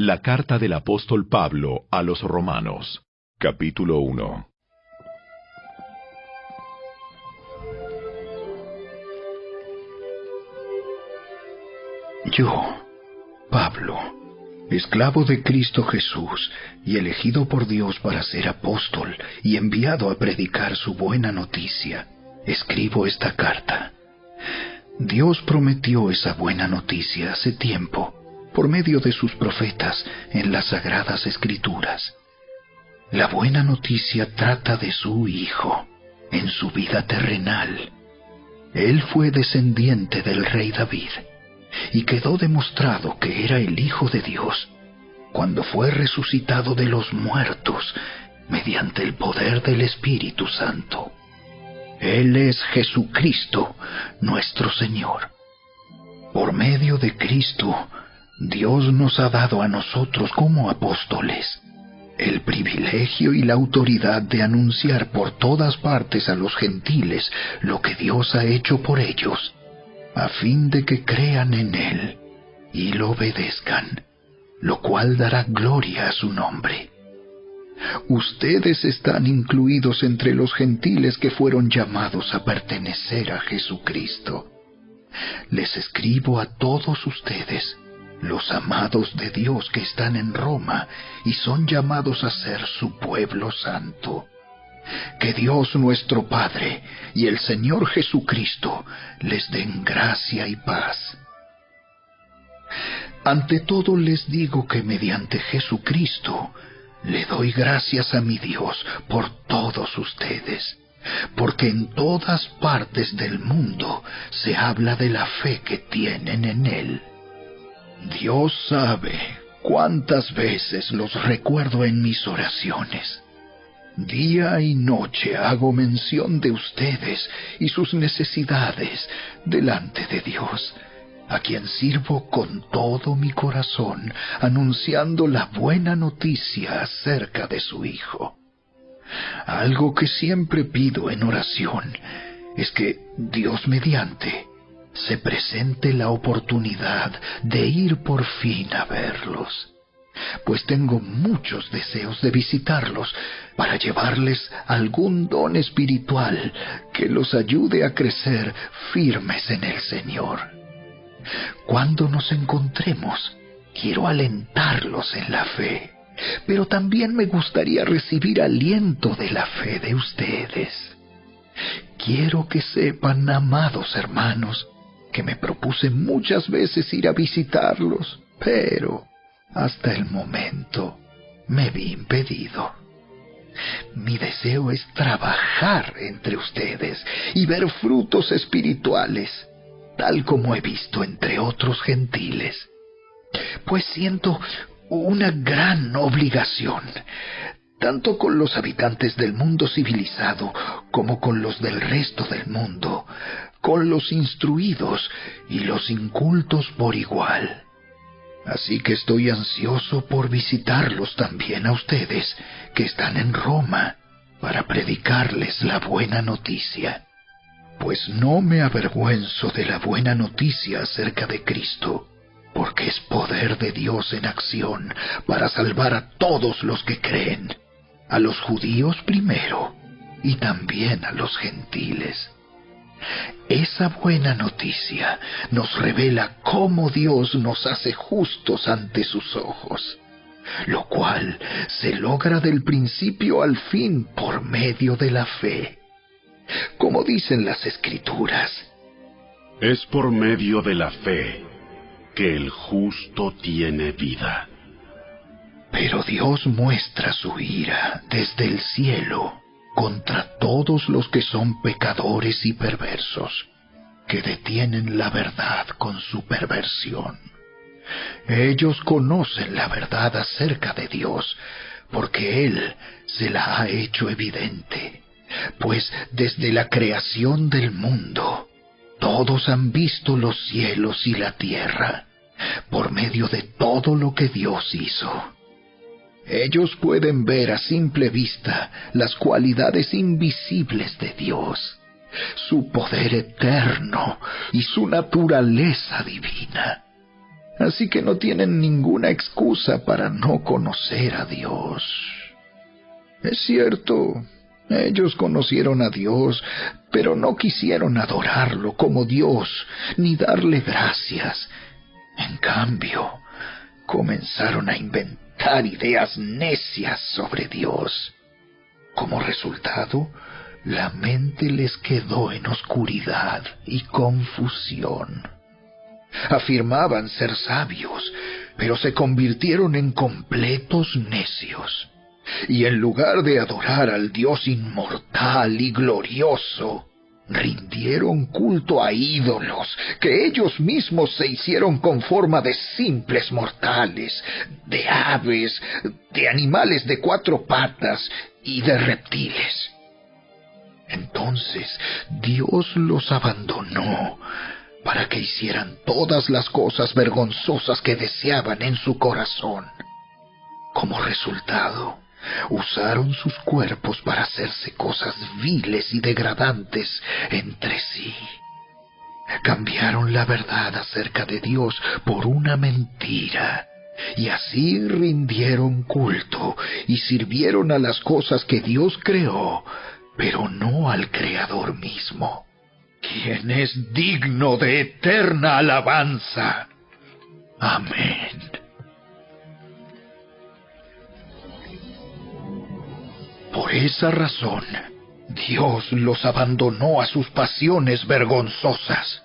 La carta del apóstol Pablo a los romanos, capítulo 1. Yo, Pablo, esclavo de Cristo Jesús y elegido por Dios para ser apóstol y enviado a predicar su buena noticia, escribo esta carta. Dios prometió esa buena noticia hace tiempo por medio de sus profetas en las sagradas escrituras. La buena noticia trata de su Hijo en su vida terrenal. Él fue descendiente del rey David y quedó demostrado que era el Hijo de Dios cuando fue resucitado de los muertos mediante el poder del Espíritu Santo. Él es Jesucristo, nuestro Señor. Por medio de Cristo, Dios nos ha dado a nosotros como apóstoles el privilegio y la autoridad de anunciar por todas partes a los gentiles lo que Dios ha hecho por ellos, a fin de que crean en Él y lo obedezcan, lo cual dará gloria a su nombre. Ustedes están incluidos entre los gentiles que fueron llamados a pertenecer a Jesucristo. Les escribo a todos ustedes, los amados de Dios que están en Roma y son llamados a ser su pueblo santo. Que Dios nuestro Padre y el Señor Jesucristo les den gracia y paz. Ante todo les digo que mediante Jesucristo le doy gracias a mi Dios por todos ustedes, porque en todas partes del mundo se habla de la fe que tienen en Él. Dios sabe cuántas veces los recuerdo en mis oraciones. Día y noche hago mención de ustedes y sus necesidades delante de Dios, a quien sirvo con todo mi corazón, anunciando la buena noticia acerca de su Hijo. Algo que siempre pido en oración es que Dios mediante se presente la oportunidad de ir por fin a verlos, pues tengo muchos deseos de visitarlos para llevarles algún don espiritual que los ayude a crecer firmes en el Señor. Cuando nos encontremos, quiero alentarlos en la fe, pero también me gustaría recibir aliento de la fe de ustedes. Quiero que sepan, amados hermanos, que me propuse muchas veces ir a visitarlos, pero hasta el momento me vi impedido. Mi deseo es trabajar entre ustedes y ver frutos espirituales, tal como he visto entre otros gentiles, pues siento una gran obligación, tanto con los habitantes del mundo civilizado como con los del resto del mundo, con los instruidos y los incultos por igual. Así que estoy ansioso por visitarlos también a ustedes que están en Roma para predicarles la buena noticia. Pues no me avergüenzo de la buena noticia acerca de Cristo, porque es poder de Dios en acción para salvar a todos los que creen, a los judíos primero y también a los gentiles. Esa buena noticia nos revela cómo Dios nos hace justos ante sus ojos, lo cual se logra del principio al fin por medio de la fe. Como dicen las escrituras, es por medio de la fe que el justo tiene vida. Pero Dios muestra su ira desde el cielo contra todos los que son pecadores y perversos, que detienen la verdad con su perversión. Ellos conocen la verdad acerca de Dios, porque Él se la ha hecho evidente, pues desde la creación del mundo, todos han visto los cielos y la tierra, por medio de todo lo que Dios hizo ellos pueden ver a simple vista las cualidades invisibles de Dios, su poder eterno y su naturaleza divina. Así que no tienen ninguna excusa para no conocer a Dios. Es cierto, ellos conocieron a Dios, pero no quisieron adorarlo como Dios, ni darle gracias. En cambio, comenzaron a inventar ideas necias sobre Dios. Como resultado, la mente les quedó en oscuridad y confusión. Afirmaban ser sabios, pero se convirtieron en completos necios. Y en lugar de adorar al Dios inmortal y glorioso, rindieron culto a ídolos que ellos mismos se hicieron con forma de simples mortales, de aves, de animales de cuatro patas y de reptiles. Entonces Dios los abandonó para que hicieran todas las cosas vergonzosas que deseaban en su corazón. Como resultado, usaron sus cuerpos para hacerse cosas viles y degradantes entre sí. Cambiaron la verdad acerca de Dios por una mentira, y así rindieron culto y sirvieron a las cosas que Dios creó, pero no al Creador mismo, quien es digno de eterna alabanza. Amén. Por esa razón, Dios los abandonó a sus pasiones vergonzosas.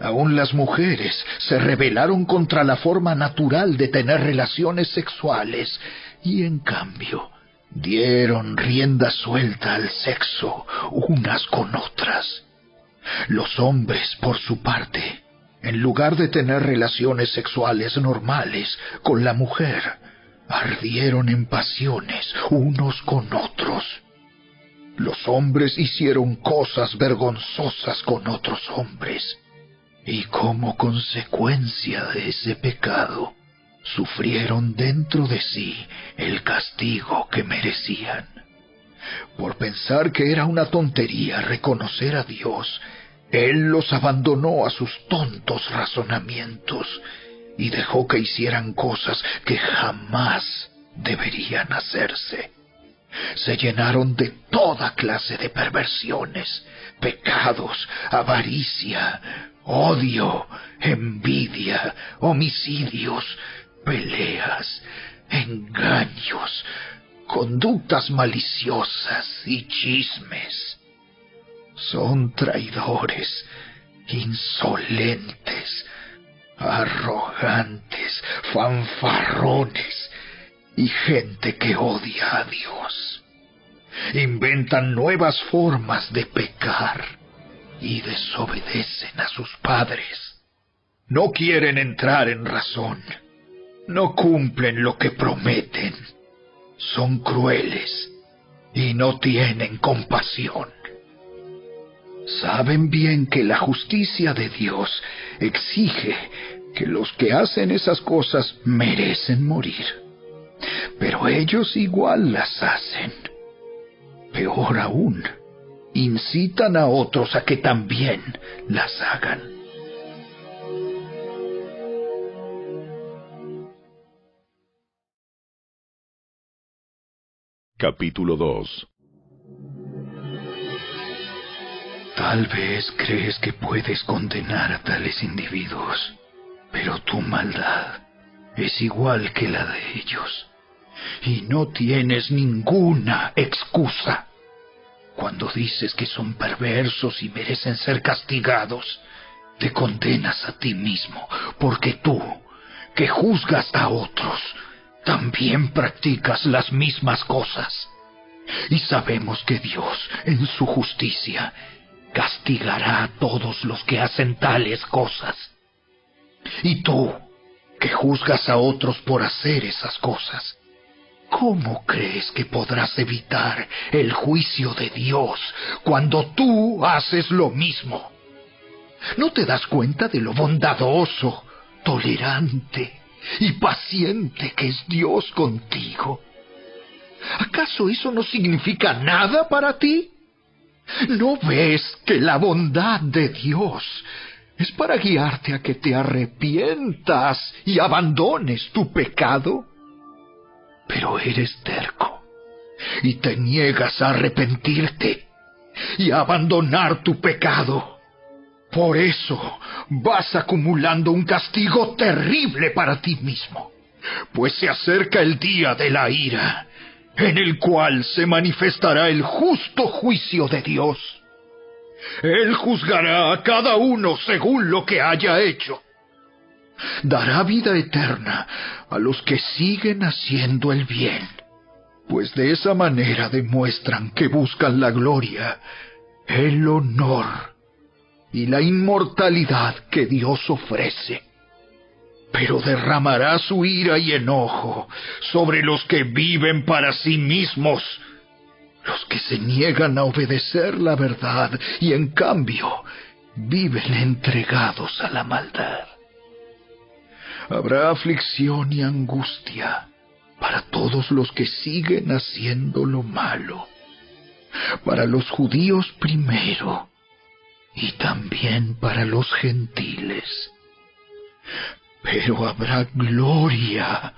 Aún las mujeres se rebelaron contra la forma natural de tener relaciones sexuales y en cambio dieron rienda suelta al sexo unas con otras. Los hombres, por su parte, en lugar de tener relaciones sexuales normales con la mujer, ardieron en pasiones unos con otros. Los hombres hicieron cosas vergonzosas con otros hombres, y como consecuencia de ese pecado, sufrieron dentro de sí el castigo que merecían. Por pensar que era una tontería reconocer a Dios, Él los abandonó a sus tontos razonamientos y dejó que hicieran cosas que jamás deberían hacerse. Se llenaron de toda clase de perversiones, pecados, avaricia, odio, envidia, homicidios, peleas, engaños, conductas maliciosas y chismes. Son traidores, insolentes, arrogantes, fanfarrones y gente que odia a Dios. Inventan nuevas formas de pecar y desobedecen a sus padres. No quieren entrar en razón. No cumplen lo que prometen. Son crueles y no tienen compasión. Saben bien que la justicia de Dios exige que los que hacen esas cosas merecen morir. Pero ellos igual las hacen. Peor aún, incitan a otros a que también las hagan. Capítulo 2 Tal vez crees que puedes condenar a tales individuos, pero tu maldad es igual que la de ellos, y no tienes ninguna excusa. Cuando dices que son perversos y merecen ser castigados, te condenas a ti mismo, porque tú, que juzgas a otros, también practicas las mismas cosas. Y sabemos que Dios, en su justicia, castigará a todos los que hacen tales cosas. Y tú, que juzgas a otros por hacer esas cosas, ¿cómo crees que podrás evitar el juicio de Dios cuando tú haces lo mismo? ¿No te das cuenta de lo bondadoso, tolerante y paciente que es Dios contigo? ¿Acaso eso no significa nada para ti? ¿No ves que la bondad de Dios es para guiarte a que te arrepientas y abandones tu pecado. Pero eres terco y te niegas a arrepentirte y a abandonar tu pecado. Por eso vas acumulando un castigo terrible para ti mismo, pues se acerca el día de la ira, en el cual se manifestará el justo juicio de Dios él juzgará a cada uno según lo que haya hecho. Dará vida eterna a los que siguen haciendo el bien, pues de esa manera demuestran que buscan la gloria, el honor y la inmortalidad que Dios ofrece. Pero derramará su ira y enojo sobre los que viven para sí mismos, los que se niegan a obedecer la verdad y en cambio viven entregados a la maldad. Habrá aflicción y angustia para todos los que siguen haciendo lo malo, para los judíos primero y también para los gentiles. Pero habrá gloria,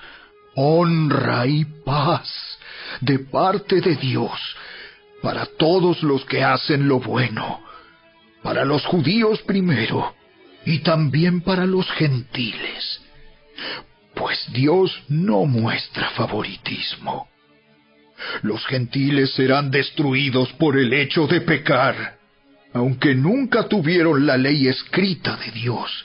honra y paz de parte de Dios para todos los que hacen lo bueno, para los judíos primero y también para los gentiles, pues Dios no muestra favoritismo. Los gentiles serán destruidos por el hecho de pecar, aunque nunca tuvieron la ley escrita de Dios,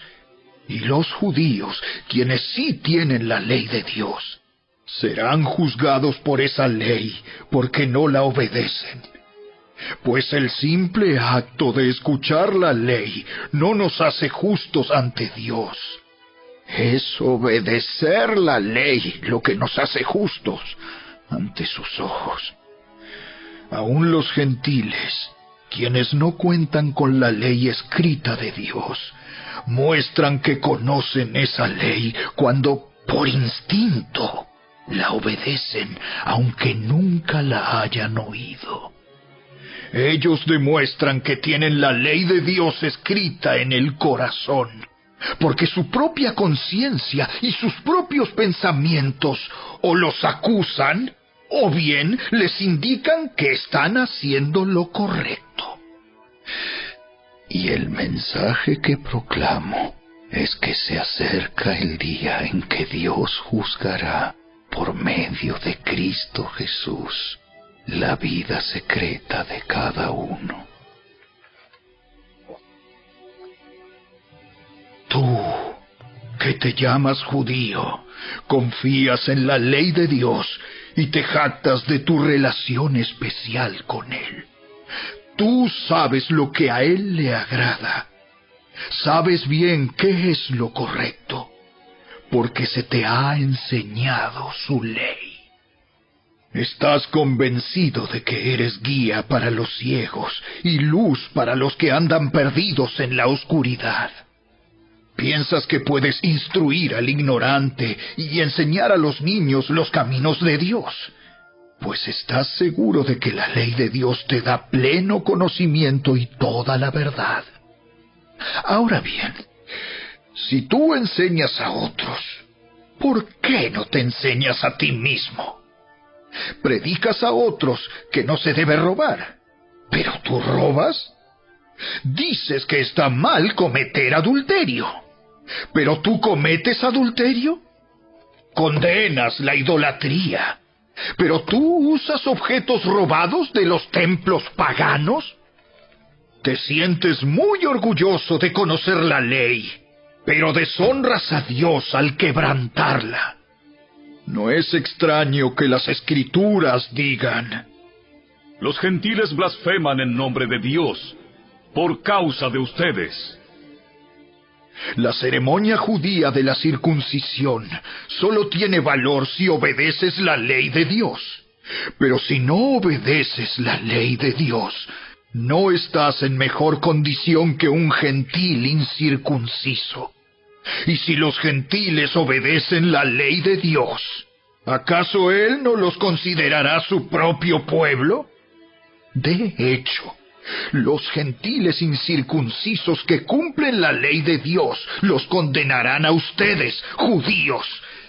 y los judíos, quienes sí tienen la ley de Dios, serán juzgados por esa ley porque no la obedecen. Pues el simple acto de escuchar la ley no nos hace justos ante Dios. Es obedecer la ley lo que nos hace justos ante sus ojos. Aún los gentiles, quienes no cuentan con la ley escrita de Dios, muestran que conocen esa ley cuando por instinto la obedecen aunque nunca la hayan oído. Ellos demuestran que tienen la ley de Dios escrita en el corazón, porque su propia conciencia y sus propios pensamientos o los acusan o bien les indican que están haciendo lo correcto. Y el mensaje que proclamo es que se acerca el día en que Dios juzgará por medio de Cristo Jesús la vida secreta de cada uno. Tú, que te llamas judío, confías en la ley de Dios y te jactas de tu relación especial con Él. Tú sabes lo que a Él le agrada. Sabes bien qué es lo correcto porque se te ha enseñado su ley. Estás convencido de que eres guía para los ciegos y luz para los que andan perdidos en la oscuridad. Piensas que puedes instruir al ignorante y enseñar a los niños los caminos de Dios, pues estás seguro de que la ley de Dios te da pleno conocimiento y toda la verdad. Ahora bien, si tú enseñas a otros, ¿por qué no te enseñas a ti mismo? Predicas a otros que no se debe robar, pero tú robas. Dices que está mal cometer adulterio, pero tú cometes adulterio. Condenas la idolatría, pero tú usas objetos robados de los templos paganos. Te sientes muy orgulloso de conocer la ley pero deshonras a Dios al quebrantarla. No es extraño que las escrituras digan, Los gentiles blasfeman en nombre de Dios por causa de ustedes. La ceremonia judía de la circuncisión solo tiene valor si obedeces la ley de Dios. Pero si no obedeces la ley de Dios, no estás en mejor condición que un gentil incircunciso. Y si los gentiles obedecen la ley de Dios, ¿acaso Él no los considerará su propio pueblo? De hecho, Los gentiles incircuncisos que cumplen la ley de Dios los condenarán a ustedes, judíos,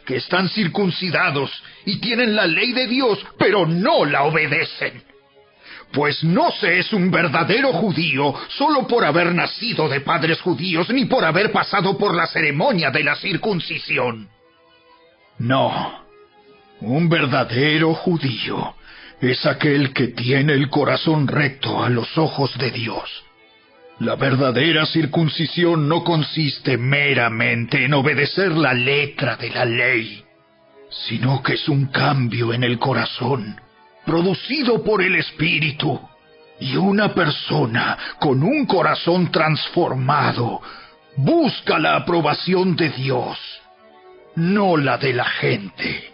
que están circuncidados y tienen la ley de Dios, pero no la obedecen. Pues no se es un verdadero judío solo por haber nacido de padres judíos ni por haber pasado por la ceremonia de la circuncisión. No, un verdadero judío es aquel que tiene el corazón recto a los ojos de Dios. La verdadera circuncisión no consiste meramente en obedecer la letra de la ley, sino que es un cambio en el corazón, producido por el Espíritu, y una persona con un corazón transformado busca la aprobación de Dios, no la de la gente.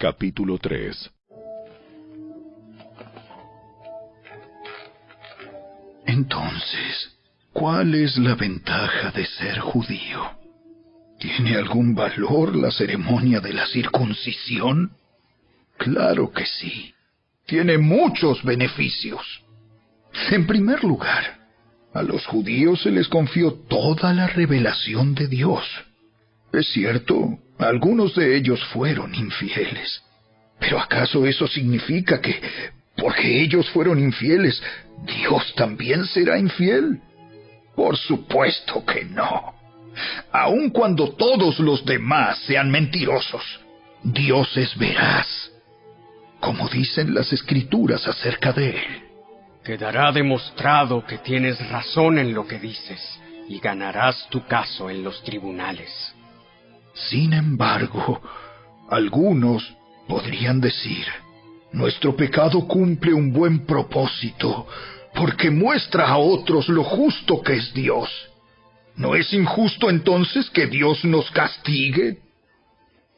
Capítulo 3 Entonces, ¿cuál es la ventaja de ser judío? ¿Tiene algún valor la ceremonia de la circuncisión? Claro que sí. Tiene muchos beneficios. En primer lugar, a los judíos se les confió toda la revelación de Dios. Es cierto, algunos de ellos fueron infieles. Pero ¿acaso eso significa que, porque ellos fueron infieles, Dios también será infiel? Por supuesto que no. Aun cuando todos los demás sean mentirosos, Dios es veraz, como dicen las escrituras acerca de Él. Quedará demostrado que tienes razón en lo que dices y ganarás tu caso en los tribunales. Sin embargo, algunos podrían decir, nuestro pecado cumple un buen propósito, porque muestra a otros lo justo que es Dios. ¿No es injusto entonces que Dios nos castigue?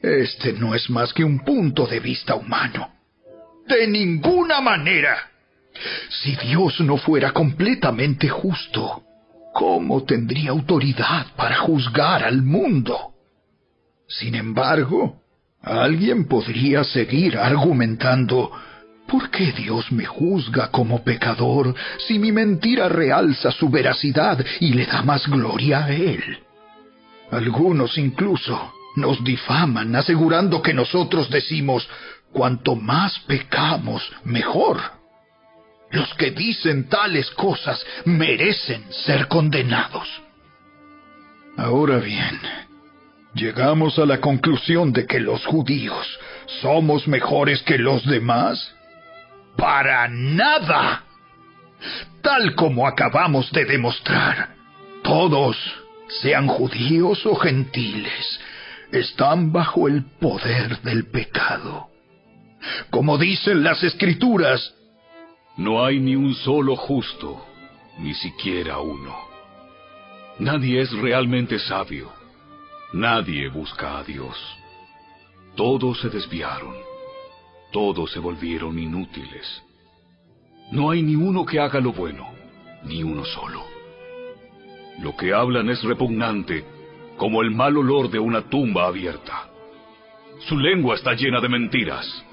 Este no es más que un punto de vista humano. De ninguna manera. Si Dios no fuera completamente justo, ¿cómo tendría autoridad para juzgar al mundo? Sin embargo, alguien podría seguir argumentando, ¿por qué Dios me juzga como pecador si mi mentira realza su veracidad y le da más gloria a Él? Algunos incluso nos difaman asegurando que nosotros decimos, cuanto más pecamos, mejor. Los que dicen tales cosas merecen ser condenados. Ahora bien, ¿Llegamos a la conclusión de que los judíos somos mejores que los demás? Para nada. Tal como acabamos de demostrar, todos, sean judíos o gentiles, están bajo el poder del pecado. Como dicen las escrituras, no hay ni un solo justo, ni siquiera uno. Nadie es realmente sabio Nadie busca a Dios. Todos se desviaron. Todos se volvieron inútiles. No hay ni uno que haga lo bueno, ni uno solo. Lo que hablan es repugnante, como el mal olor de una tumba abierta. Su lengua está llena de mentiras.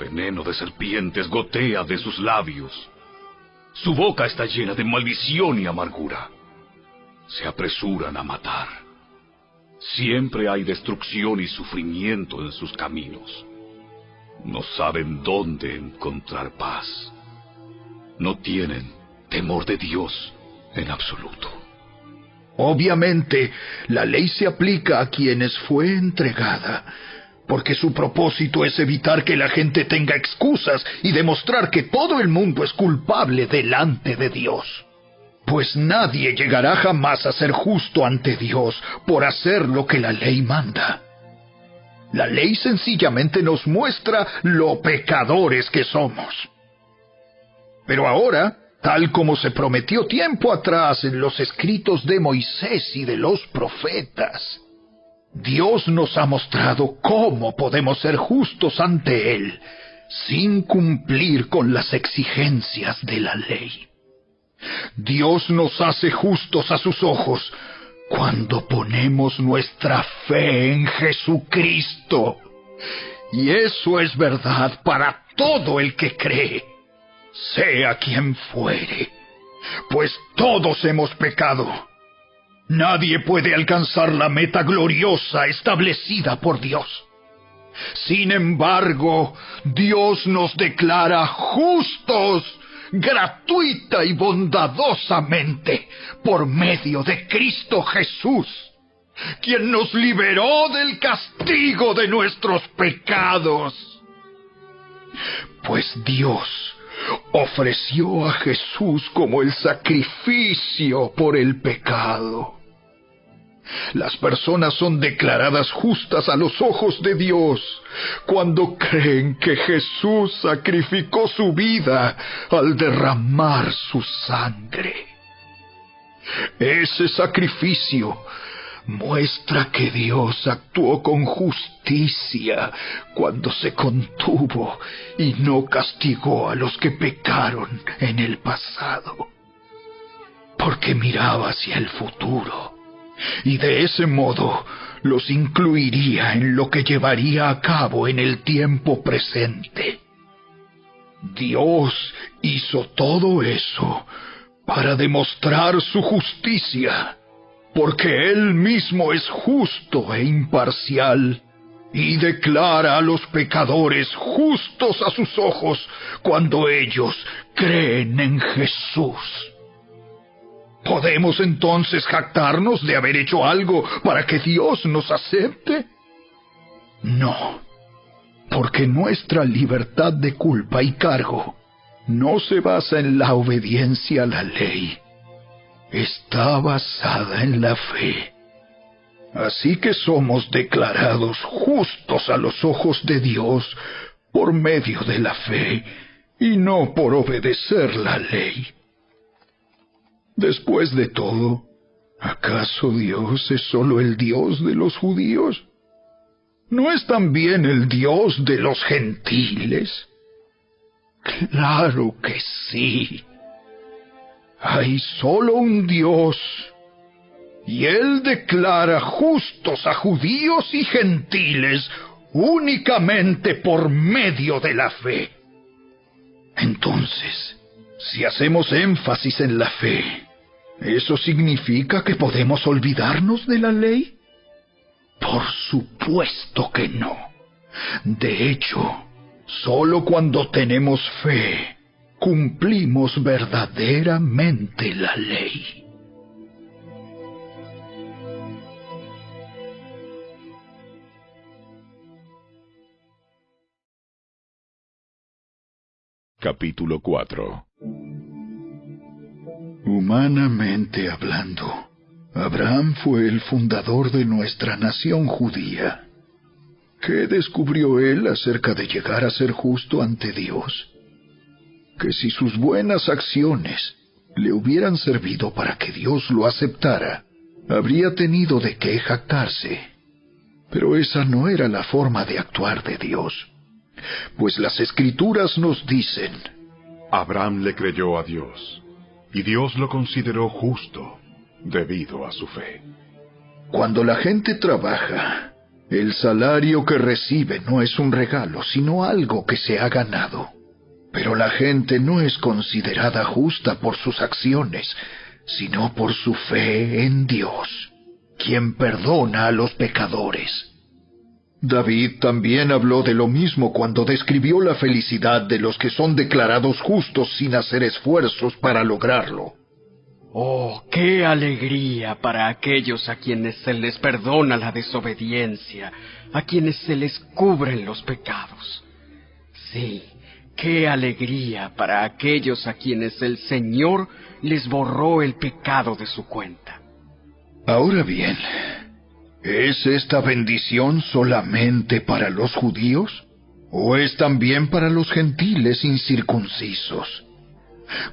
Veneno de serpientes gotea de sus labios. Su boca está llena de maldición y amargura. Se apresuran a matar. Siempre hay destrucción y sufrimiento en sus caminos. No saben dónde encontrar paz. No tienen temor de Dios en absoluto. Obviamente, la ley se aplica a quienes fue entregada, porque su propósito es evitar que la gente tenga excusas y demostrar que todo el mundo es culpable delante de Dios pues nadie llegará jamás a ser justo ante Dios por hacer lo que la ley manda. La ley sencillamente nos muestra lo pecadores que somos. Pero ahora, tal como se prometió tiempo atrás en los escritos de Moisés y de los profetas, Dios nos ha mostrado cómo podemos ser justos ante Él sin cumplir con las exigencias de la ley. Dios nos hace justos a sus ojos, cuando ponemos nuestra fe en Jesucristo. Y eso es verdad para todo el que cree, sea quien fuere, pues todos hemos pecado. Nadie puede alcanzar la meta gloriosa establecida por Dios. Sin embargo, Dios nos declara justos gratuita y bondadosamente por medio de Cristo Jesús, quien nos liberó del castigo de nuestros pecados. Pues Dios ofreció a Jesús como el sacrificio por el pecado. Las personas son declaradas justas a los ojos de Dios cuando creen que Jesús sacrificó su vida al derramar su sangre. Ese sacrificio muestra que Dios actuó con justicia cuando se contuvo y no castigó a los que pecaron en el pasado, porque miraba hacia el futuro y de ese modo los incluiría en lo que llevaría a cabo en el tiempo presente. Dios hizo todo eso para demostrar su justicia, porque Él mismo es justo e imparcial y declara a los pecadores justos a sus ojos cuando ellos creen en Jesús. ¿Podemos entonces jactarnos de haber hecho algo para que Dios nos acepte? No, porque nuestra libertad de culpa y cargo no se basa en la obediencia a la ley, está basada en la fe. Así que somos declarados justos a los ojos de Dios por medio de la fe y no por obedecer la ley. Después de todo, ¿acaso Dios es solo el Dios de los judíos? ¿No es también el Dios de los gentiles? Claro que sí. Hay solo un Dios, y Él declara justos a judíos y gentiles únicamente por medio de la fe. Entonces, si hacemos énfasis en la fe, ¿eso significa que podemos olvidarnos de la ley? Por supuesto que no. De hecho, solo cuando tenemos fe, cumplimos verdaderamente la ley. Capítulo 4 Humanamente hablando, Abraham fue el fundador de nuestra nación judía. ¿Qué descubrió él acerca de llegar a ser justo ante Dios? Que si sus buenas acciones le hubieran servido para que Dios lo aceptara, habría tenido de qué jactarse. Pero esa no era la forma de actuar de Dios pues las escrituras nos dicen, Abraham le creyó a Dios, y Dios lo consideró justo debido a su fe. Cuando la gente trabaja, el salario que recibe no es un regalo, sino algo que se ha ganado. Pero la gente no es considerada justa por sus acciones, sino por su fe en Dios, quien perdona a los pecadores. David también habló de lo mismo cuando describió la felicidad de los que son declarados justos sin hacer esfuerzos para lograrlo. Oh, qué alegría para aquellos a quienes se les perdona la desobediencia, a quienes se les cubren los pecados. Sí, qué alegría para aquellos a quienes el Señor les borró el pecado de su cuenta. Ahora bien, ¿Es esta bendición solamente para los judíos? ¿O es también para los gentiles incircuncisos?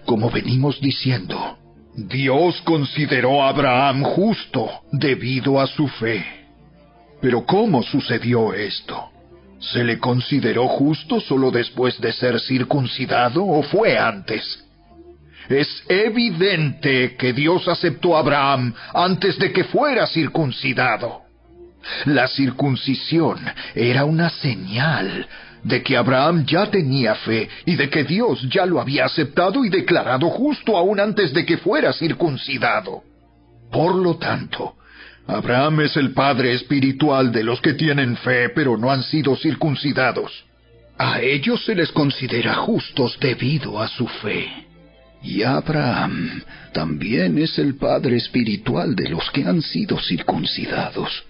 Como venimos diciendo, Dios consideró a Abraham justo debido a su fe. Pero ¿cómo sucedió esto? ¿Se le consideró justo solo después de ser circuncidado o fue antes? Es evidente que Dios aceptó a Abraham antes de que fuera circuncidado. La circuncisión era una señal de que Abraham ya tenía fe y de que Dios ya lo había aceptado y declarado justo aún antes de que fuera circuncidado. Por lo tanto, Abraham es el padre espiritual de los que tienen fe pero no han sido circuncidados. A ellos se les considera justos debido a su fe. Y Abraham también es el padre espiritual de los que han sido circuncidados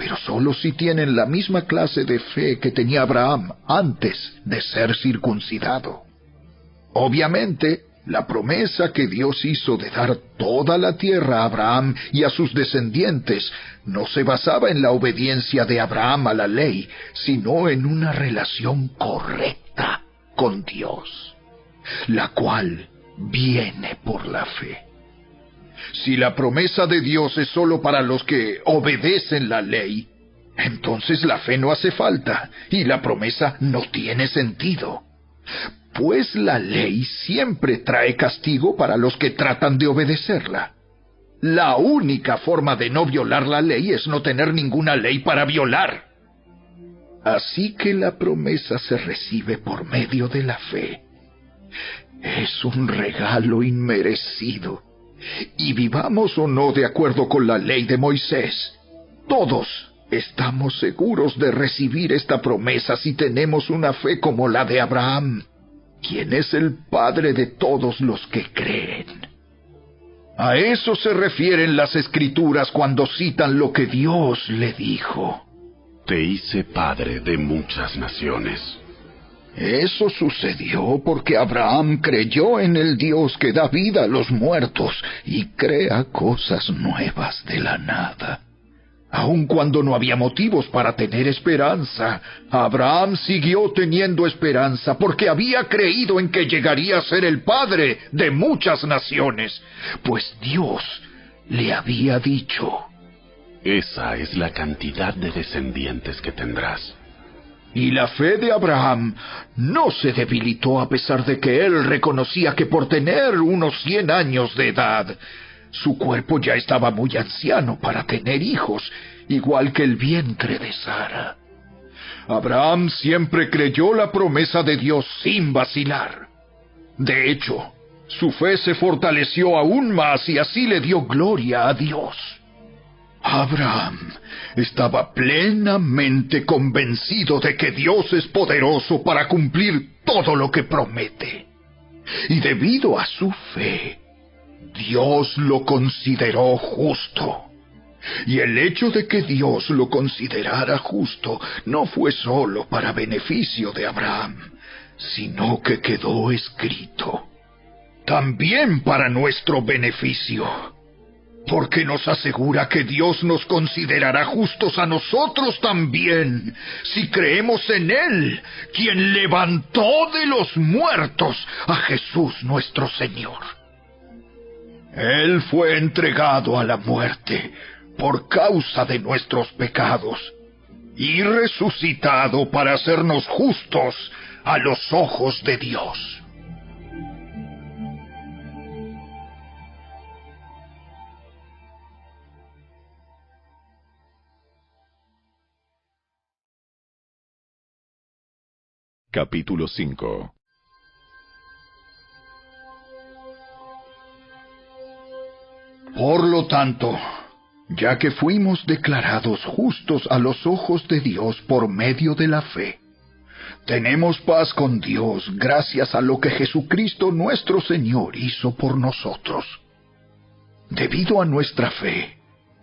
pero solo si tienen la misma clase de fe que tenía Abraham antes de ser circuncidado. Obviamente, la promesa que Dios hizo de dar toda la tierra a Abraham y a sus descendientes no se basaba en la obediencia de Abraham a la ley, sino en una relación correcta con Dios, la cual viene por la fe. Si la promesa de Dios es sólo para los que obedecen la ley, entonces la fe no hace falta y la promesa no tiene sentido. Pues la ley siempre trae castigo para los que tratan de obedecerla. La única forma de no violar la ley es no tener ninguna ley para violar. Así que la promesa se recibe por medio de la fe. Es un regalo inmerecido y vivamos o no de acuerdo con la ley de Moisés, todos estamos seguros de recibir esta promesa si tenemos una fe como la de Abraham, quien es el padre de todos los que creen. A eso se refieren las escrituras cuando citan lo que Dios le dijo. Te hice padre de muchas naciones. Eso sucedió porque Abraham creyó en el Dios que da vida a los muertos y crea cosas nuevas de la nada. Aun cuando no había motivos para tener esperanza, Abraham siguió teniendo esperanza porque había creído en que llegaría a ser el padre de muchas naciones, pues Dios le había dicho, Esa es la cantidad de descendientes que tendrás. Y la fe de Abraham no se debilitó a pesar de que él reconocía que por tener unos cien años de edad, su cuerpo ya estaba muy anciano para tener hijos, igual que el vientre de Sara. Abraham siempre creyó la promesa de Dios sin vacilar. De hecho, su fe se fortaleció aún más y así le dio gloria a Dios. Abraham estaba plenamente convencido de que Dios es poderoso para cumplir todo lo que promete. Y debido a su fe, Dios lo consideró justo. Y el hecho de que Dios lo considerara justo no fue sólo para beneficio de Abraham, sino que quedó escrito también para nuestro beneficio porque nos asegura que Dios nos considerará justos a nosotros también, si creemos en Él, quien levantó de los muertos a Jesús nuestro Señor. Él fue entregado a la muerte por causa de nuestros pecados y resucitado para hacernos justos a los ojos de Dios. Capítulo 5 Por lo tanto, ya que fuimos declarados justos a los ojos de Dios por medio de la fe, tenemos paz con Dios gracias a lo que Jesucristo nuestro Señor hizo por nosotros. Debido a nuestra fe,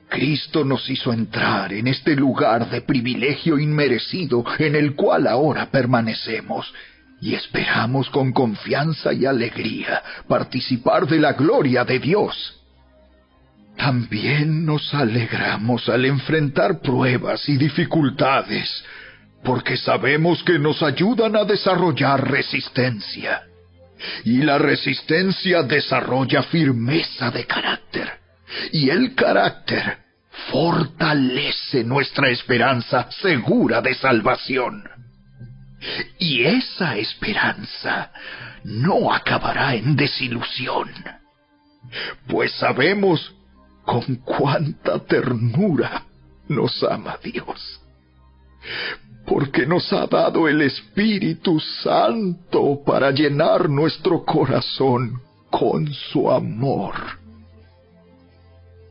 Cristo nos hizo entrar en este lugar de privilegio inmerecido en el cual ahora permanecemos y esperamos con confianza y alegría participar de la gloria de Dios. También nos alegramos al enfrentar pruebas y dificultades, porque sabemos que nos ayudan a desarrollar resistencia. Y la resistencia desarrolla firmeza de carácter y el carácter fortalece nuestra esperanza segura de salvación. Y esa esperanza no acabará en desilusión, pues sabemos con cuánta ternura nos ama Dios, porque nos ha dado el Espíritu Santo para llenar nuestro corazón con su amor.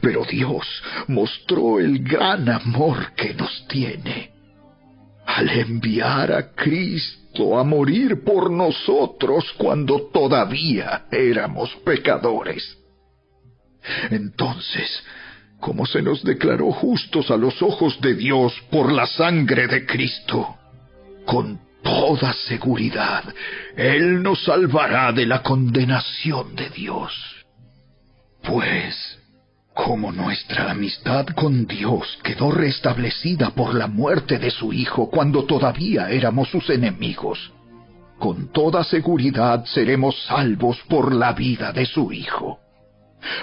Pero Dios mostró el gran amor que nos tiene al enviar a Cristo a morir por nosotros cuando todavía éramos pecadores. Entonces, como se nos declaró justos a los ojos de Dios por la sangre de Cristo, con toda seguridad, Él nos salvará de la condenación de Dios. Pues, como nuestra amistad con Dios quedó restablecida por la muerte de su Hijo cuando todavía éramos sus enemigos, con toda seguridad seremos salvos por la vida de su Hijo.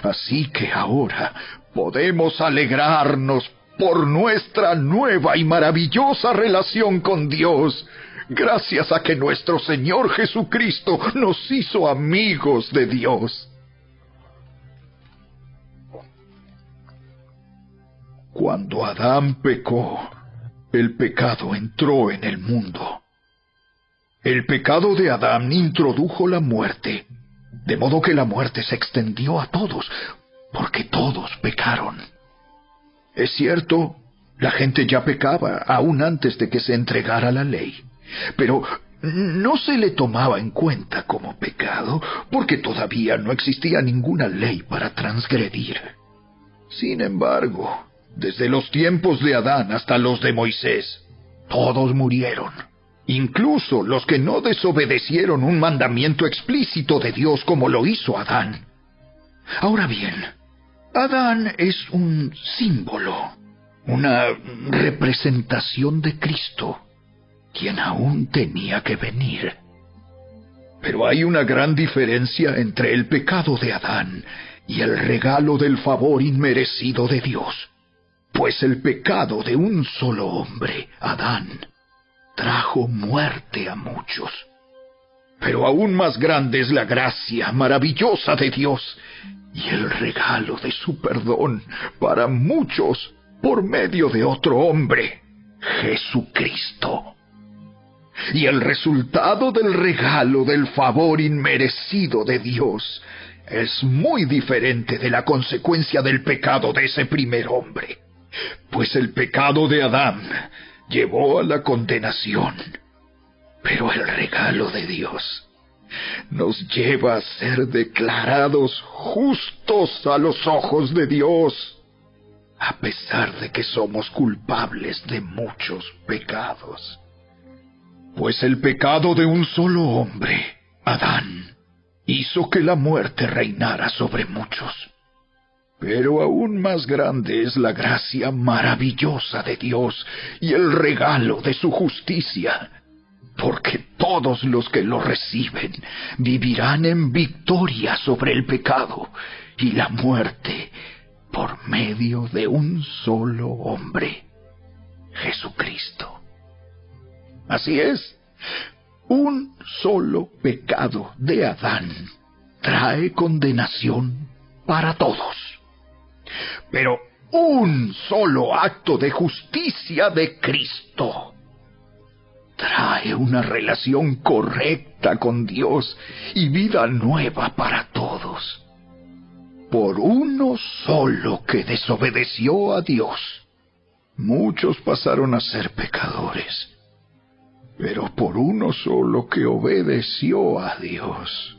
Así que ahora podemos alegrarnos por nuestra nueva y maravillosa relación con Dios, gracias a que nuestro Señor Jesucristo nos hizo amigos de Dios. Cuando Adán pecó, el pecado entró en el mundo. El pecado de Adán introdujo la muerte, de modo que la muerte se extendió a todos, porque todos pecaron. Es cierto, la gente ya pecaba aún antes de que se entregara la ley, pero no se le tomaba en cuenta como pecado porque todavía no existía ninguna ley para transgredir. Sin embargo, desde los tiempos de Adán hasta los de Moisés, todos murieron. Incluso los que no desobedecieron un mandamiento explícito de Dios como lo hizo Adán. Ahora bien, Adán es un símbolo, una representación de Cristo, quien aún tenía que venir. Pero hay una gran diferencia entre el pecado de Adán y el regalo del favor inmerecido de Dios pues el pecado de un solo hombre, Adán, trajo muerte a muchos. Pero aún más grande es la gracia maravillosa de Dios y el regalo de su perdón para muchos por medio de otro hombre, Jesucristo. Y el resultado del regalo del favor inmerecido de Dios es muy diferente de la consecuencia del pecado de ese primer hombre pues el pecado de Adán llevó a la condenación. Pero el regalo de Dios nos lleva a ser declarados justos a los ojos de Dios, a pesar de que somos culpables de muchos pecados. Pues el pecado de un solo hombre, Adán, hizo que la muerte reinara sobre muchos. Pero aún más grande es la gracia maravillosa de Dios y el regalo de su justicia, porque todos los que lo reciben vivirán en victoria sobre el pecado y la muerte por medio de un solo hombre, Jesucristo. Así es, un solo pecado de Adán trae condenación para todos pero un solo acto de justicia de Cristo trae una relación correcta con Dios y vida nueva para todos. Por uno solo que desobedeció a Dios, muchos pasaron a ser pecadores, pero por uno solo que obedeció a Dios,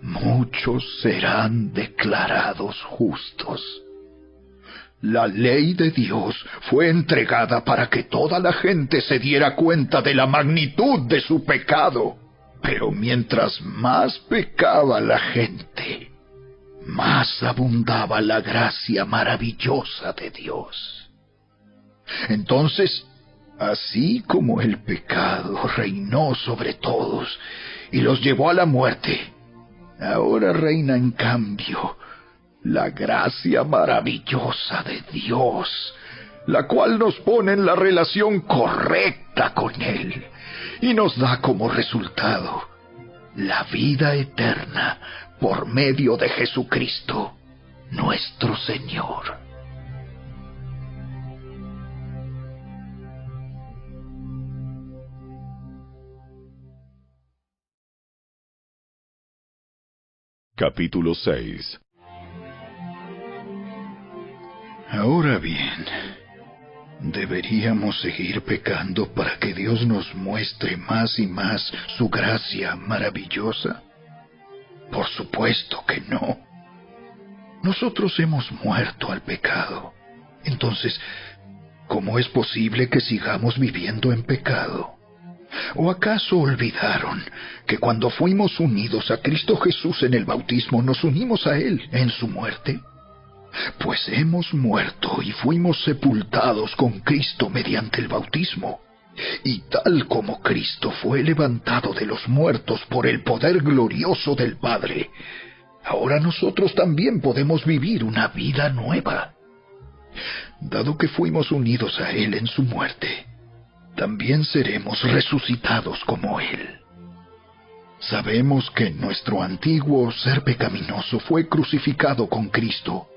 muchos serán declarados justos. La ley de Dios fue entregada para que toda la gente se diera cuenta de la magnitud de su pecado Pero mientras más pecaba la gente, más abundaba la gracia maravillosa de Dios. Entonces, así como el pecado reinó sobre todos y los llevó a la muerte, ahora reina en cambio la gracia maravillosa de Dios, la cual nos pone en la relación correcta con Él y nos da como resultado la vida eterna por medio de Jesucristo, nuestro Señor. Capítulo 6 Ahora bien, ¿deberíamos seguir pecando para que Dios nos muestre más y más su gracia maravillosa? Por supuesto que no. Nosotros hemos muerto al pecado. Entonces, ¿cómo es posible que sigamos viviendo en pecado? ¿O acaso olvidaron que cuando fuimos unidos a Cristo Jesús en el bautismo nos unimos a Él en su muerte? Pues hemos muerto y fuimos sepultados con Cristo mediante el bautismo. Y tal como Cristo fue levantado de los muertos por el poder glorioso del Padre, ahora nosotros también podemos vivir una vida nueva. Dado que fuimos unidos a Él en su muerte, también seremos resucitados como Él. Sabemos que nuestro antiguo ser pecaminoso fue crucificado con Cristo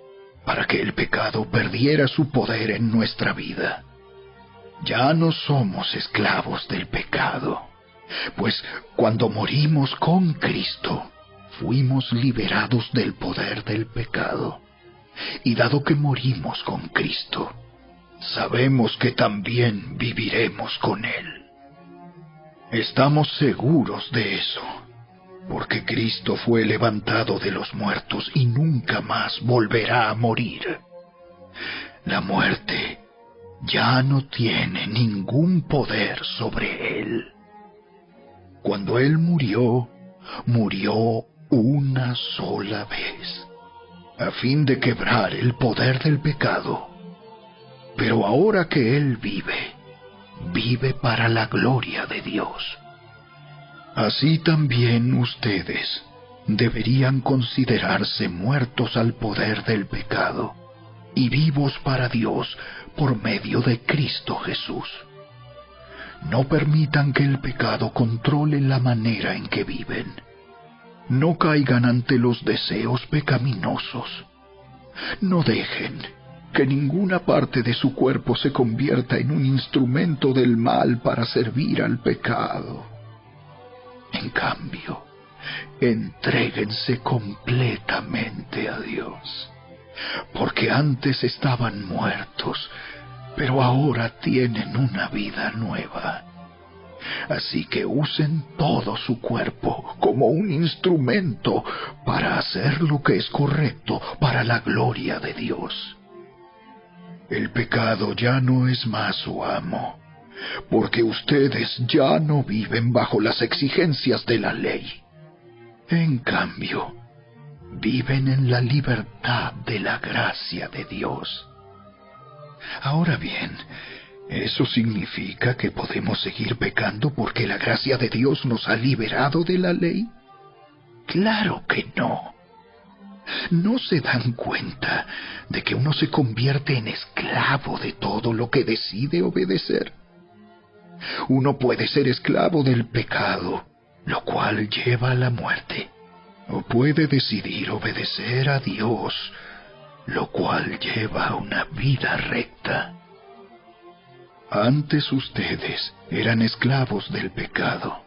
para que el pecado perdiera su poder en nuestra vida. Ya no somos esclavos del pecado, pues cuando morimos con Cristo, fuimos liberados del poder del pecado. Y dado que morimos con Cristo, sabemos que también viviremos con Él. Estamos seguros de eso, porque Cristo fue levantado de los muertos y nunca más volverá a morir. La muerte ya no tiene ningún poder sobre él. Cuando él murió, murió una sola vez, a fin de quebrar el poder del pecado. Pero ahora que él vive, vive para la gloria de Dios. Así también ustedes deberían considerarse muertos al poder del pecado y vivos para Dios por medio de Cristo Jesús. No permitan que el pecado controle la manera en que viven. No caigan ante los deseos pecaminosos. No dejen que ninguna parte de su cuerpo se convierta en un instrumento del mal para servir al pecado. En cambio, entréguense completamente a Dios, porque antes estaban muertos, pero ahora tienen una vida nueva. Así que usen todo su cuerpo como un instrumento para hacer lo que es correcto para la gloria de Dios. El pecado ya no es más su amo, porque ustedes ya no viven bajo las exigencias de la ley. En cambio, viven en la libertad de la gracia de Dios. Ahora bien, ¿eso significa que podemos seguir pecando porque la gracia de Dios nos ha liberado de la ley? Claro que no. ¿No se dan cuenta de que uno se convierte en esclavo de todo lo que decide obedecer? Uno puede ser esclavo del pecado, lo cual lleva a la muerte, o puede decidir obedecer a Dios, lo cual lleva a una vida recta. Antes ustedes eran esclavos del pecado,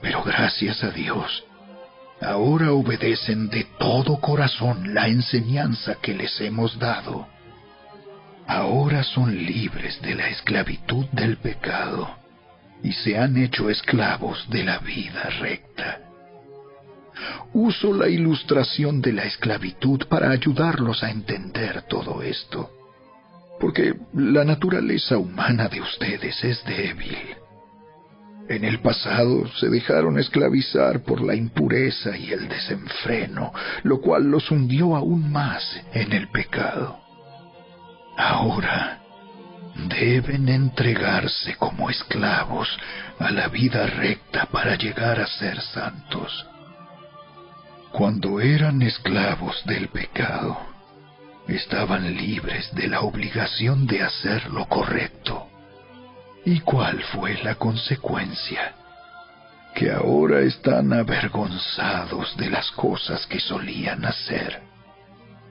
pero gracias a Dios, ahora obedecen de todo corazón la enseñanza que les hemos dado ahora son libres de la esclavitud del pecado y se han hecho esclavos de la vida recta. Uso la ilustración de la esclavitud para ayudarlos a entender todo esto, porque la naturaleza humana de ustedes es débil. En el pasado se dejaron esclavizar por la impureza y el desenfreno, lo cual los hundió aún más en el pecado. Ahora deben entregarse como esclavos a la vida recta para llegar a ser santos. Cuando eran esclavos del pecado, estaban libres de la obligación de hacer lo correcto. ¿Y cuál fue la consecuencia? Que ahora están avergonzados de las cosas que solían hacer,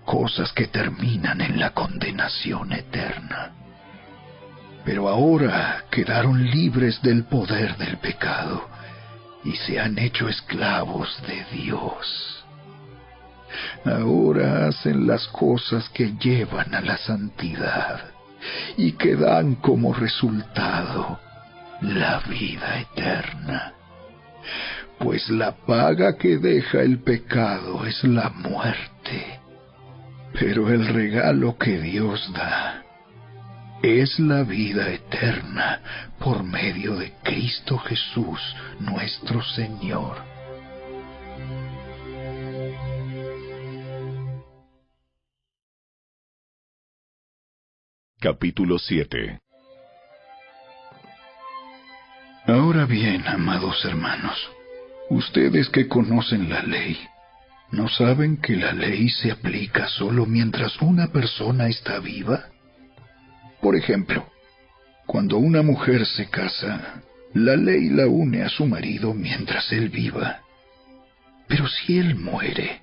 cosas que terminan en la condenación eterna. Pero ahora quedaron libres del poder del pecado y se han hecho esclavos de Dios. Ahora hacen las cosas que llevan a la santidad y que dan como resultado la vida eterna. Pues la paga que deja el pecado es la muerte, pero el regalo que Dios da es la vida eterna por medio de Cristo Jesús nuestro Señor. Capítulo 7 Ahora bien, amados hermanos, ustedes que conocen la ley, ¿no saben que la ley se aplica solo mientras una persona está viva? Por ejemplo, cuando una mujer se casa, la ley la une a su marido mientras él viva. Pero si él muere,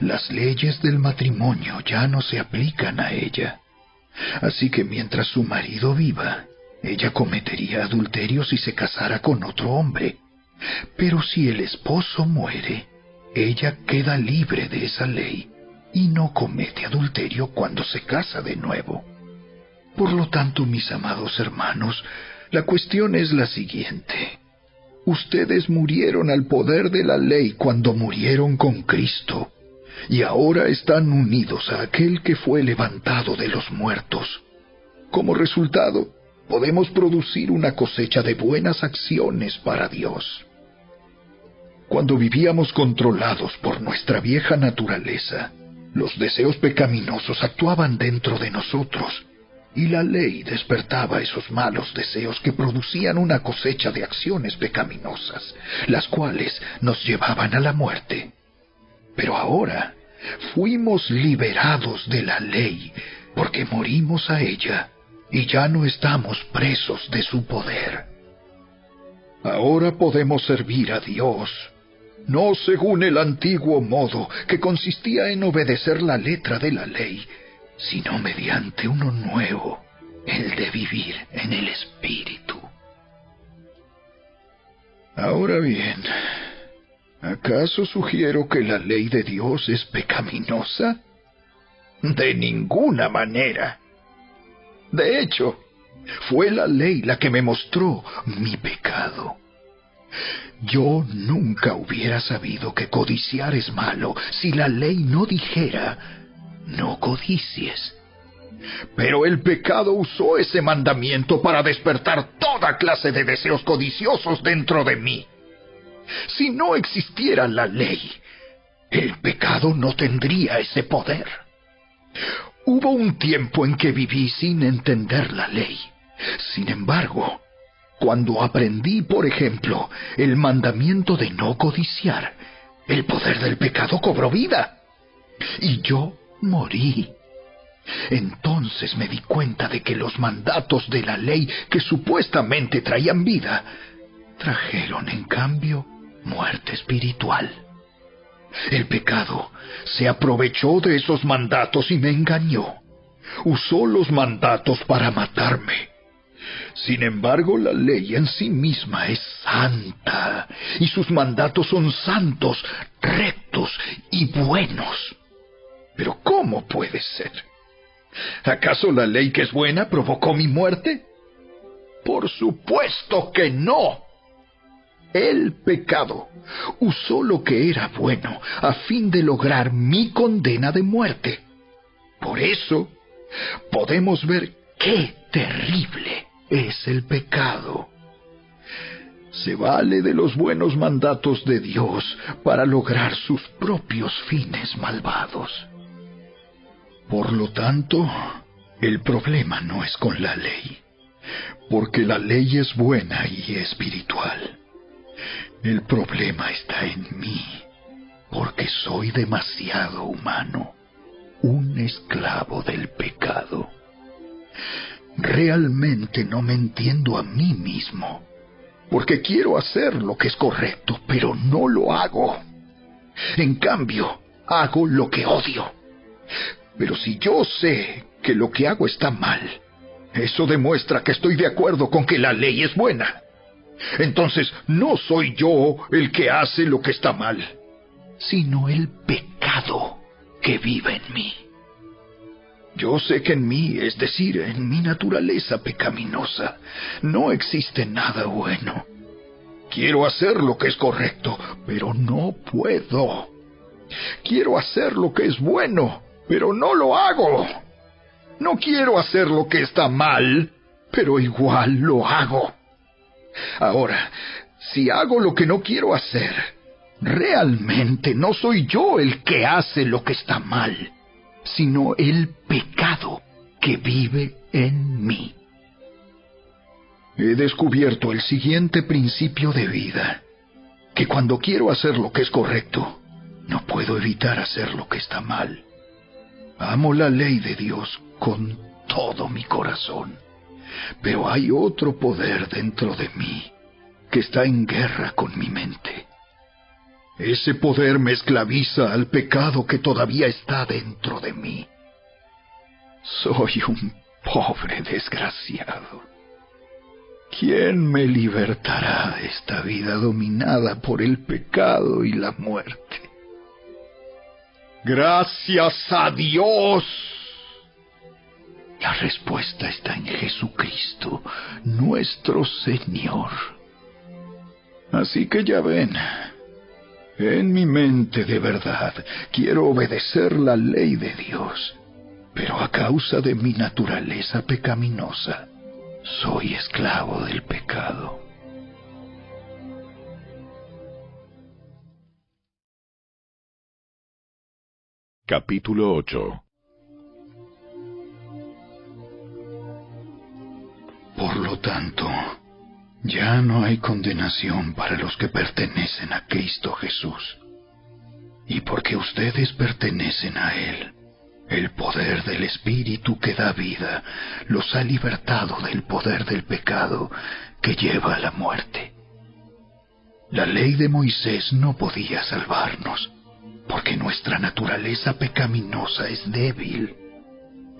las leyes del matrimonio ya no se aplican a ella. Así que mientras su marido viva, ella cometería adulterio si se casara con otro hombre. Pero si el esposo muere, ella queda libre de esa ley y no comete adulterio cuando se casa de nuevo. Por lo tanto, mis amados hermanos, la cuestión es la siguiente. Ustedes murieron al poder de la ley cuando murieron con Cristo y ahora están unidos a aquel que fue levantado de los muertos. Como resultado, podemos producir una cosecha de buenas acciones para Dios. Cuando vivíamos controlados por nuestra vieja naturaleza, los deseos pecaminosos actuaban dentro de nosotros y la ley despertaba esos malos deseos que producían una cosecha de acciones pecaminosas, las cuales nos llevaban a la muerte. Pero ahora fuimos liberados de la ley porque morimos a ella y ya no estamos presos de su poder. Ahora podemos servir a Dios, no según el antiguo modo que consistía en obedecer la letra de la ley, sino mediante uno nuevo, el de vivir en el Espíritu. Ahora bien, ¿Acaso sugiero que la ley de Dios es pecaminosa? De ninguna manera. De hecho, fue la ley la que me mostró mi pecado. Yo nunca hubiera sabido que codiciar es malo si la ley no dijera, no codicies. Pero el pecado usó ese mandamiento para despertar toda clase de deseos codiciosos dentro de mí. Si no existiera la ley, el pecado no tendría ese poder. Hubo un tiempo en que viví sin entender la ley. Sin embargo, cuando aprendí, por ejemplo, el mandamiento de no codiciar, el poder del pecado cobró vida. Y yo morí. Entonces me di cuenta de que los mandatos de la ley que supuestamente traían vida, trajeron en cambio muerte espiritual. El pecado se aprovechó de esos mandatos y me engañó. Usó los mandatos para matarme. Sin embargo, la ley en sí misma es santa y sus mandatos son santos, rectos y buenos. Pero ¿cómo puede ser? ¿Acaso la ley que es buena provocó mi muerte? Por supuesto que no el pecado, usó lo que era bueno a fin de lograr mi condena de muerte. Por eso, podemos ver qué terrible es el pecado. se vale de los buenos mandatos de Dios para lograr sus propios fines malvados. Por lo tanto, el problema no es con la ley, porque la ley es buena y espiritual. El problema está en mí, porque soy demasiado humano, un esclavo del pecado. Realmente no me entiendo a mí mismo porque quiero hacer lo que es correcto, pero no lo hago. En cambio, hago lo que odio. Pero si yo sé que lo que hago está mal, eso demuestra que estoy de acuerdo con que la ley es buena. Entonces no soy yo el que hace lo que está mal, sino el pecado que vive en mí. Yo sé que en mí, es decir, en mi naturaleza pecaminosa, no existe nada bueno. Quiero hacer lo que es correcto, pero no puedo. Quiero hacer lo que es bueno, pero no lo hago. No quiero hacer lo que está mal, pero igual lo hago. Ahora, si hago lo que no quiero hacer, realmente no soy yo el que hace lo que está mal sino el pecado que vive en mí. He descubierto el siguiente principio de vida, que cuando quiero hacer lo que es correcto, no puedo evitar hacer lo que está mal. Amo la ley de Dios con todo mi corazón, pero hay otro poder dentro de mí que está en guerra con mi mente. Ese poder me esclaviza al pecado que todavía está dentro de mí. Soy un pobre desgraciado. ¿Quién me libertará de esta vida dominada por el pecado y la muerte? Gracias a Dios. La respuesta está en Jesucristo, nuestro Señor. Así que ya ven, en mi mente de verdad quiero obedecer la ley de Dios, pero a causa de mi naturaleza pecaminosa, soy esclavo del pecado. Capítulo 8 Por lo tanto, ya no hay condenación para los que pertenecen a Cristo Jesús. Y porque ustedes pertenecen a Él, el poder del Espíritu que da vida los ha libertado del poder del pecado que lleva a la muerte. La ley de Moisés no podía salvarnos, porque nuestra naturaleza pecaminosa es débil.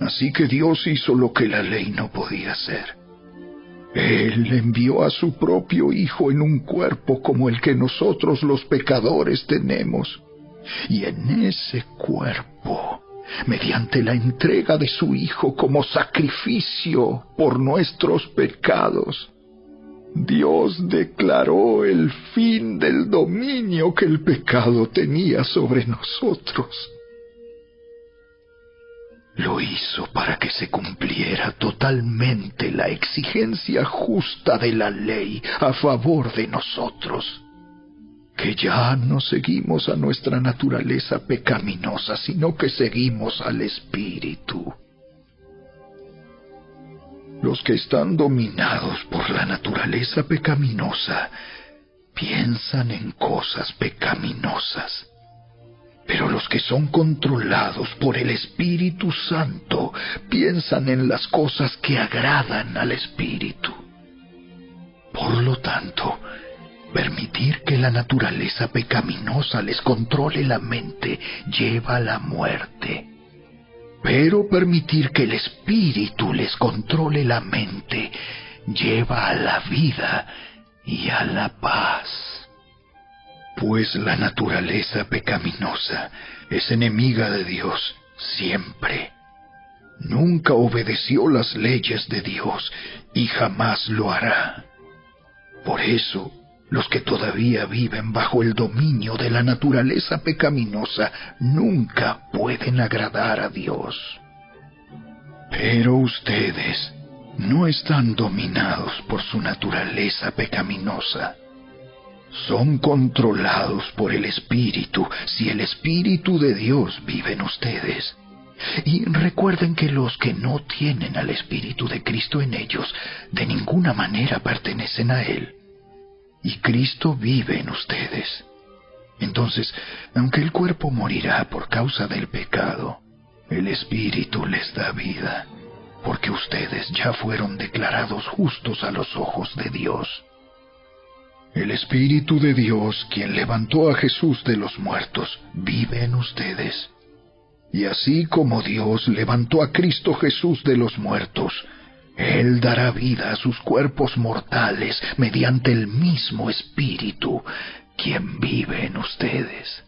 Así que Dios hizo lo que la ley no podía hacer él envió a su propio Hijo en un cuerpo como el que nosotros los pecadores tenemos. Y en ese cuerpo, mediante la entrega de su Hijo como sacrificio por nuestros pecados, Dios declaró el fin del dominio que el pecado tenía sobre nosotros lo hizo para que se cumpliera totalmente la exigencia justa de la ley a favor de nosotros, que ya no seguimos a nuestra naturaleza pecaminosa, sino que seguimos al Espíritu. Los que están dominados por la naturaleza pecaminosa piensan en cosas pecaminosas pero los que son controlados por el Espíritu Santo piensan en las cosas que agradan al Espíritu. Por lo tanto, permitir que la naturaleza pecaminosa les controle la mente lleva a la muerte. Pero permitir que el Espíritu les controle la mente lleva a la vida y a la paz pues la naturaleza pecaminosa es enemiga de Dios siempre. Nunca obedeció las leyes de Dios y jamás lo hará. Por eso, los que todavía viven bajo el dominio de la naturaleza pecaminosa nunca pueden agradar a Dios. Pero ustedes no están dominados por su naturaleza pecaminosa son controlados por el Espíritu si el Espíritu de Dios vive en ustedes. Y recuerden que los que no tienen al Espíritu de Cristo en ellos, de ninguna manera pertenecen a Él. Y Cristo vive en ustedes. Entonces, aunque el cuerpo morirá por causa del pecado, el Espíritu les da vida, porque ustedes ya fueron declarados justos a los ojos de Dios. El Espíritu de Dios, quien levantó a Jesús de los muertos, vive en ustedes. Y así como Dios levantó a Cristo Jesús de los muertos, Él dará vida a sus cuerpos mortales mediante el mismo Espíritu, quien vive en ustedes.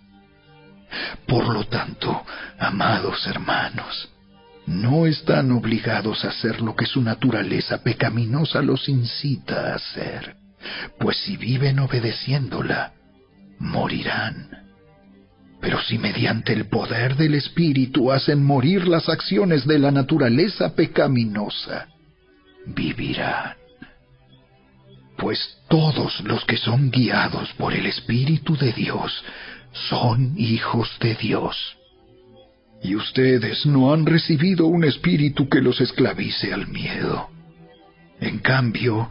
Por lo tanto, amados hermanos, no están obligados a hacer lo que su naturaleza pecaminosa los incita a hacer pues si viven obedeciéndola, morirán. Pero si mediante el poder del Espíritu hacen morir las acciones de la naturaleza pecaminosa, vivirán. Pues todos los que son guiados por el Espíritu de Dios son hijos de Dios. Y ustedes no han recibido un espíritu que los esclavice al miedo. En cambio,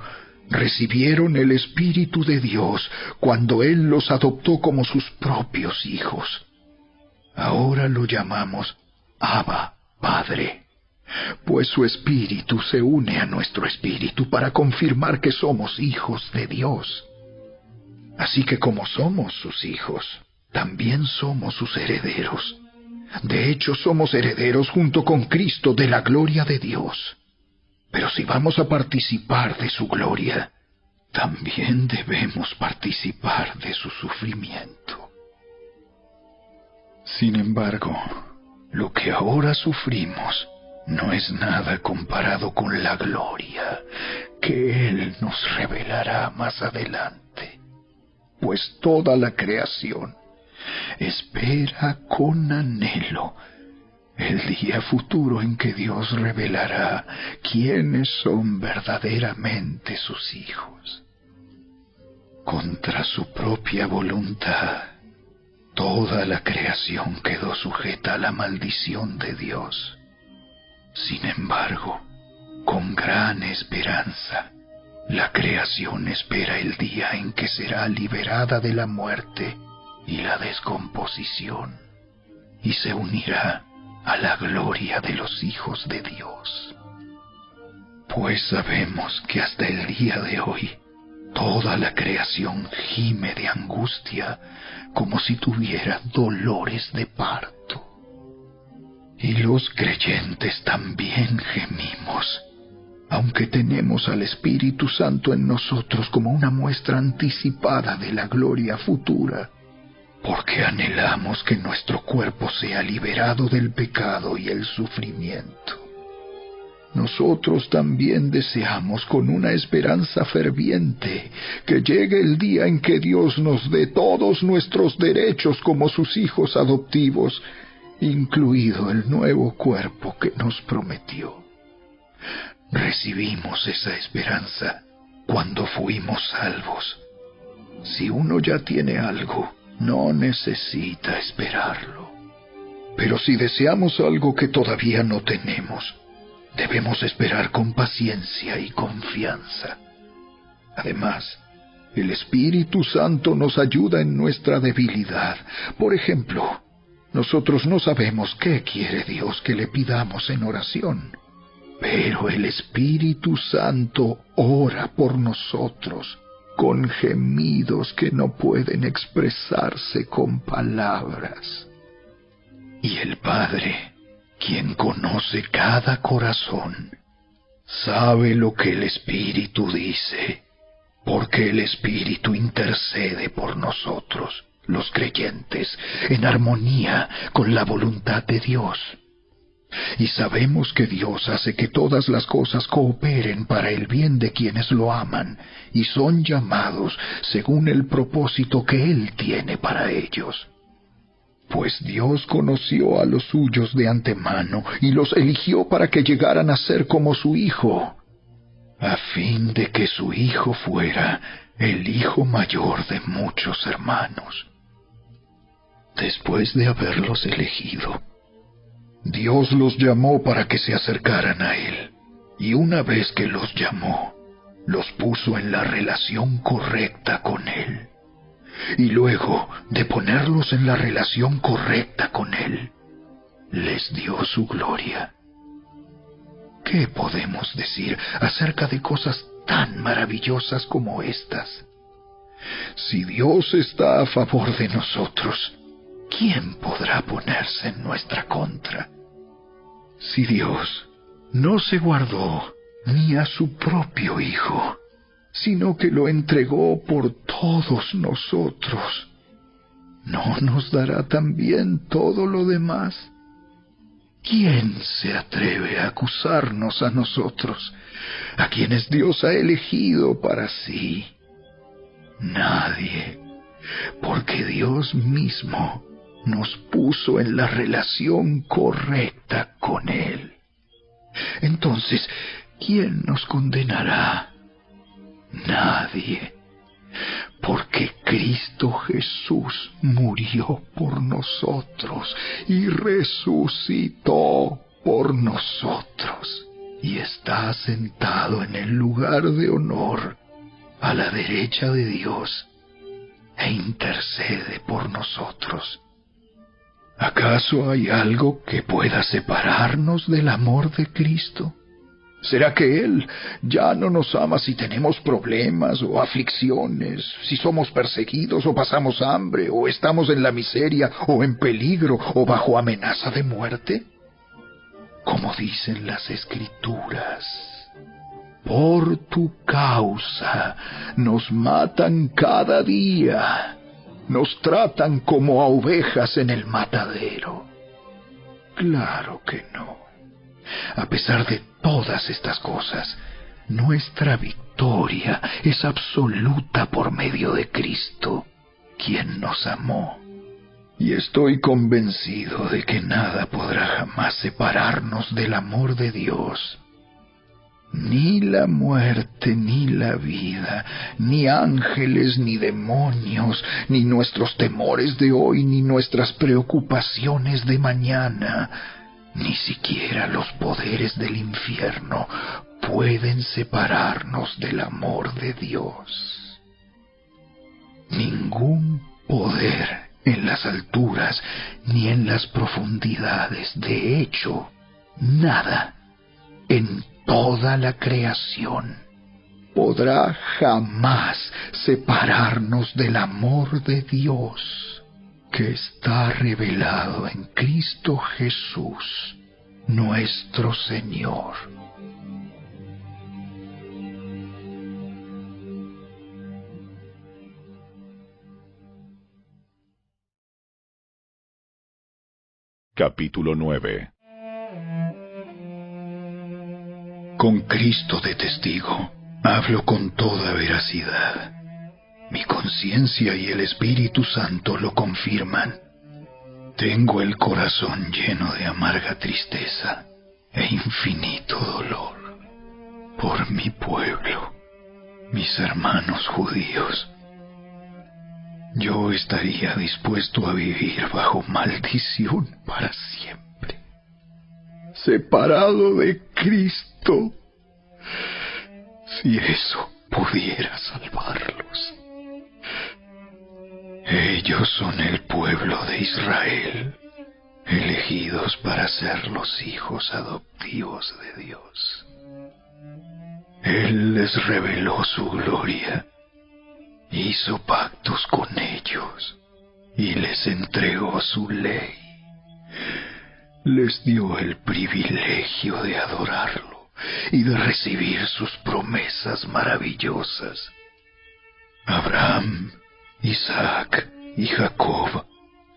recibieron el Espíritu de Dios cuando Él los adoptó como sus propios hijos. Ahora lo llamamos Abba, Padre, pues su Espíritu se une a nuestro Espíritu para confirmar que somos hijos de Dios. Así que como somos sus hijos, también somos sus herederos. De hecho, somos herederos junto con Cristo de la gloria de Dios. Pero si vamos a participar de su gloria, también debemos participar de su sufrimiento. Sin embargo, lo que ahora sufrimos no es nada comparado con la gloria que Él nos revelará más adelante, pues toda la creación espera con anhelo el día futuro en que Dios revelará quiénes son verdaderamente sus hijos. Contra su propia voluntad, toda la creación quedó sujeta a la maldición de Dios. Sin embargo, con gran esperanza, la creación espera el día en que será liberada de la muerte y la descomposición y se unirá a la gloria de los hijos de Dios. Pues sabemos que hasta el día de hoy toda la creación gime de angustia como si tuviera dolores de parto. Y los creyentes también gemimos, aunque tenemos al Espíritu Santo en nosotros como una muestra anticipada de la gloria futura porque anhelamos que nuestro cuerpo sea liberado del pecado y el sufrimiento. Nosotros también deseamos con una esperanza ferviente que llegue el día en que Dios nos dé todos nuestros derechos como sus hijos adoptivos, incluido el nuevo cuerpo que nos prometió. Recibimos esa esperanza cuando fuimos salvos. Si uno ya tiene algo, no necesita esperarlo. Pero si deseamos algo que todavía no tenemos, debemos esperar con paciencia y confianza. Además, el Espíritu Santo nos ayuda en nuestra debilidad. Por ejemplo, nosotros no sabemos qué quiere Dios que le pidamos en oración, pero el Espíritu Santo ora por nosotros con gemidos que no pueden expresarse con palabras. Y el Padre, quien conoce cada corazón, sabe lo que el Espíritu dice, porque el Espíritu intercede por nosotros, los creyentes, en armonía con la voluntad de Dios. Y sabemos que Dios hace que todas las cosas cooperen para el bien de quienes lo aman y son llamados según el propósito que Él tiene para ellos. Pues Dios conoció a los suyos de antemano y los eligió para que llegaran a ser como su Hijo, a fin de que su Hijo fuera el hijo mayor de muchos hermanos. Después de haberlos elegido, Dios los llamó para que se acercaran a Él, y una vez que los llamó, los puso en la relación correcta con Él. Y luego de ponerlos en la relación correcta con Él, les dio su gloria. ¿Qué podemos decir acerca de cosas tan maravillosas como estas? Si Dios está a favor de nosotros, ¿quién podrá ponerse en nuestra contra? Si Dios no se guardó ni a su propio Hijo, sino que lo entregó por todos nosotros, ¿no nos dará también todo lo demás? ¿Quién se atreve a acusarnos a nosotros, a quienes Dios ha elegido para sí? Nadie, porque Dios mismo nos puso en la relación correcta con Él. Entonces, ¿quién nos condenará? Nadie, porque Cristo Jesús murió por nosotros y resucitó por nosotros y está sentado en el lugar de honor a la derecha de Dios e intercede por nosotros. ¿Acaso hay algo que pueda separarnos del amor de Cristo? ¿Será que Él ya no nos ama si tenemos problemas o aflicciones, si somos perseguidos o pasamos hambre, o estamos en la miseria o en peligro o bajo amenaza de muerte? Como dicen las escrituras, por tu causa nos matan cada día, nos tratan como a ovejas en el matadero. Claro que no. A pesar de todas estas cosas, nuestra victoria es absoluta por medio de Cristo, quien nos amó. Y estoy convencido de que nada podrá jamás separarnos del amor de Dios. Ni la muerte, ni la vida, ni ángeles, ni demonios, ni nuestros temores de hoy, ni nuestras preocupaciones de mañana, ni siquiera los poderes del infierno pueden separarnos del amor de Dios. Ningún poder en las alturas ni en las profundidades, de hecho, nada en toda la creación podrá jamás separarnos del amor de Dios que está revelado en Cristo Jesús, nuestro Señor. Capítulo 9 Con Cristo de testigo, hablo con toda veracidad mi conciencia y el Espíritu Santo lo confirman. Tengo el corazón lleno de amarga tristeza e infinito dolor por mi pueblo, mis hermanos judíos. Yo estaría dispuesto a vivir bajo maldición para siempre, separado de Cristo, si eso pudiera salvarlos. Ellos son el pueblo de Israel, elegidos para ser los hijos adoptivos de Dios. Él les reveló su gloria, hizo pactos con ellos y les entregó su ley. Les dio el privilegio de adorarlo y de recibir sus promesas maravillosas. Abraham Isaac y Jacob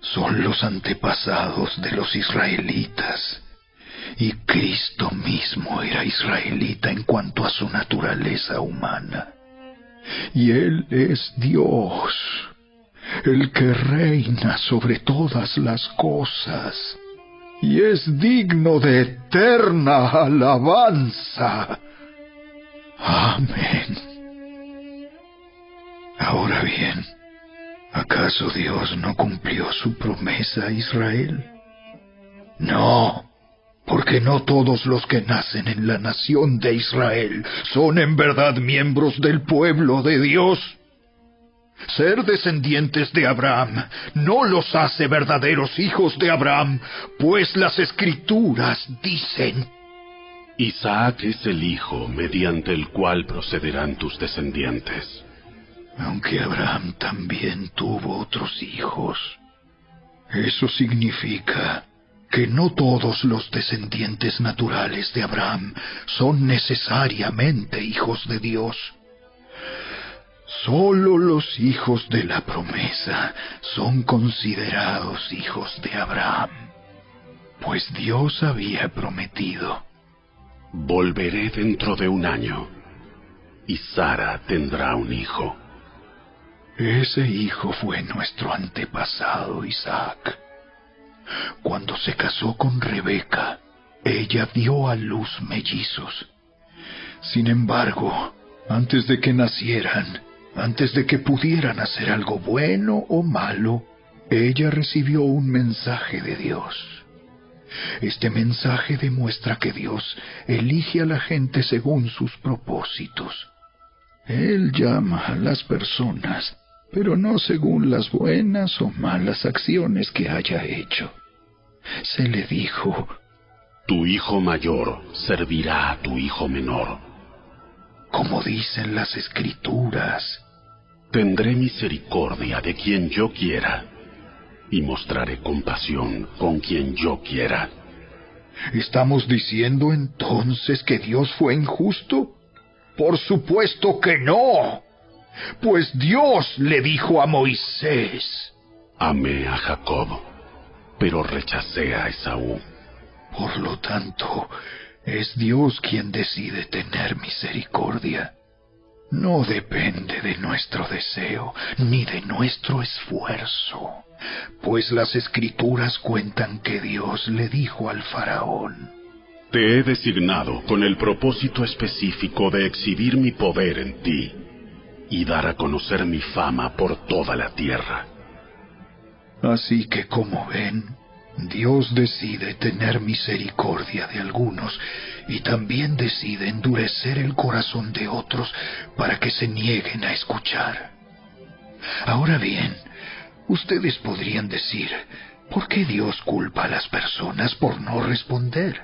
son los antepasados de los israelitas. Y Cristo mismo era israelita en cuanto a su naturaleza humana. Y Él es Dios, el que reina sobre todas las cosas, y es digno de eterna alabanza. Amén. Ahora bien, ¿acaso Dios no cumplió su promesa a Israel? No, porque no todos los que nacen en la nación de Israel son en verdad miembros del pueblo de Dios. Ser descendientes de Abraham no los hace verdaderos hijos de Abraham, pues las escrituras dicen, Isaac es el hijo mediante el cual procederán tus descendientes. Aunque Abraham también tuvo otros hijos. Eso significa que no todos los descendientes naturales de Abraham son necesariamente hijos de Dios. Solo los hijos de la promesa son considerados hijos de Abraham, pues Dios había prometido. Volveré dentro de un año y Sara tendrá un hijo. Ese hijo fue nuestro antepasado Isaac. Cuando se casó con Rebeca, ella dio a luz mellizos. Sin embargo, antes de que nacieran, antes de que pudieran hacer algo bueno o malo, ella recibió un mensaje de Dios. Este mensaje demuestra que Dios elige a la gente según sus propósitos. Él llama a las personas, pero no según las buenas o malas acciones que haya hecho. Se le dijo, Tu hijo mayor servirá a tu hijo menor. Como dicen las escrituras, Tendré misericordia de quien yo quiera y mostraré compasión con quien yo quiera. ¿Estamos diciendo entonces que Dios fue injusto? Por supuesto que no. Pues Dios le dijo a Moisés, Amé a Jacob, pero rechacé a Esaú. Por lo tanto, es Dios quien decide tener misericordia no depende de nuestro deseo ni de nuestro esfuerzo, pues las escrituras cuentan que Dios le dijo al faraón, Te he designado con el propósito específico de exhibir mi poder en ti y dar a conocer mi fama por toda la tierra. Así que como ven, Dios decide tener misericordia de algunos y también decide endurecer el corazón de otros para que se nieguen a escuchar. Ahora bien, ustedes podrían decir, ¿por qué Dios culpa a las personas por no responder?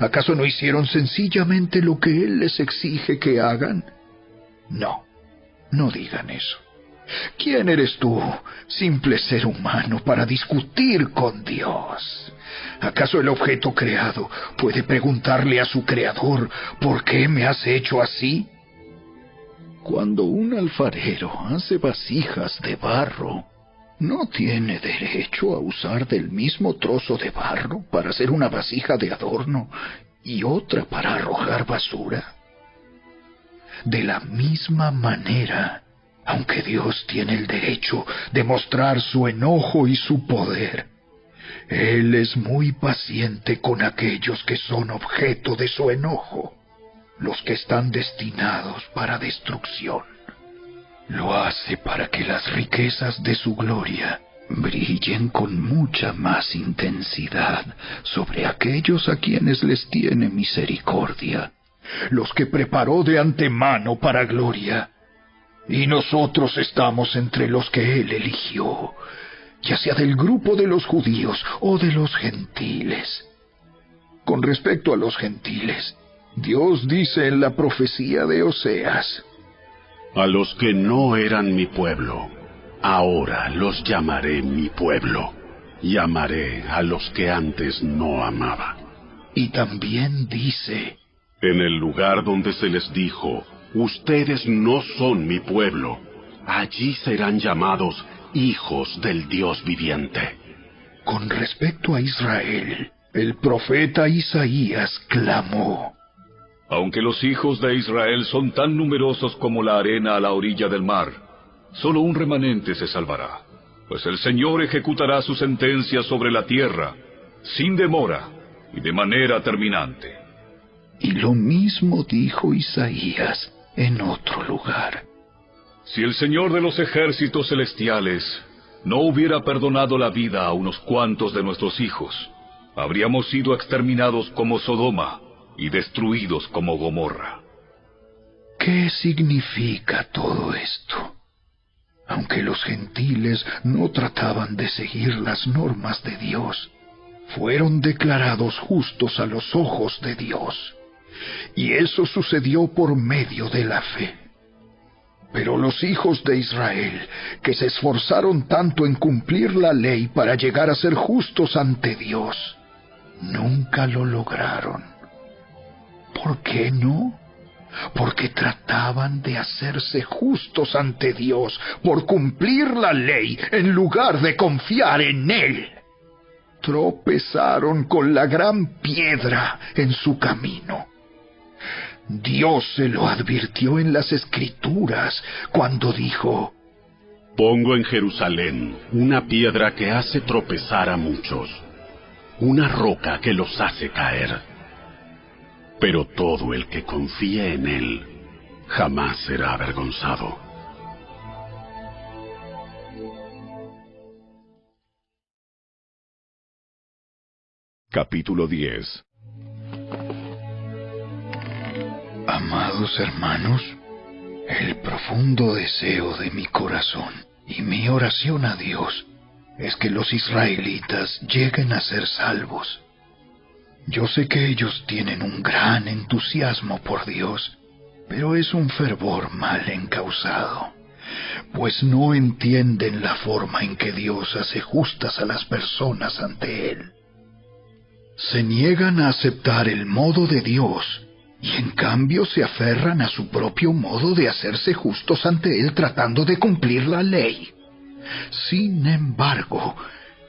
¿Acaso no hicieron sencillamente lo que Él les exige que hagan? No, no digan eso. ¿Quién eres tú, simple ser humano, para discutir con Dios? ¿Acaso el objeto creado puede preguntarle a su creador, ¿por qué me has hecho así? Cuando un alfarero hace vasijas de barro, ¿no tiene derecho a usar del mismo trozo de barro para hacer una vasija de adorno y otra para arrojar basura? De la misma manera, aunque Dios tiene el derecho de mostrar su enojo y su poder, Él es muy paciente con aquellos que son objeto de su enojo, los que están destinados para destrucción. Lo hace para que las riquezas de su gloria brillen con mucha más intensidad sobre aquellos a quienes les tiene misericordia, los que preparó de antemano para gloria y nosotros estamos entre los que Él eligió, ya sea del grupo de los judíos o de los gentiles. Con respecto a los gentiles, Dios dice en la profecía de Oseas, A los que no eran mi pueblo, ahora los llamaré mi pueblo, llamaré a los que antes no amaba. Y también dice, En el lugar donde se les dijo, Ustedes no son mi pueblo. Allí serán llamados hijos del Dios viviente. Con respecto a Israel, el profeta Isaías clamó, Aunque los hijos de Israel son tan numerosos como la arena a la orilla del mar, solo un remanente se salvará, pues el Señor ejecutará su sentencia sobre la tierra, sin demora y de manera terminante. Y lo mismo dijo Isaías en otro lugar. Si el Señor de los ejércitos celestiales no hubiera perdonado la vida a unos cuantos de nuestros hijos, habríamos sido exterminados como Sodoma y destruidos como Gomorra. ¿Qué significa todo esto? Aunque los gentiles no trataban de seguir las normas de Dios, fueron declarados justos a los ojos de Dios. Y eso sucedió por medio de la fe. Pero los hijos de Israel, que se esforzaron tanto en cumplir la ley para llegar a ser justos ante Dios, nunca lo lograron. ¿Por qué no? Porque trataban de hacerse justos ante Dios por cumplir la ley en lugar de confiar en Él. Tropezaron con la gran piedra en su camino Dios se lo advirtió en las escrituras cuando dijo, Pongo en Jerusalén una piedra que hace tropezar a muchos, una roca que los hace caer. Pero todo el que confíe en él jamás será avergonzado. Capítulo 10 Amados hermanos, el profundo deseo de mi corazón y mi oración a Dios es que los israelitas lleguen a ser salvos. Yo sé que ellos tienen un gran entusiasmo por Dios, pero es un fervor mal encausado, pues no entienden la forma en que Dios hace justas a las personas ante Él. Se niegan a aceptar el modo de Dios y en cambio se aferran a su propio modo de hacerse justos ante Él tratando de cumplir la ley. Sin embargo,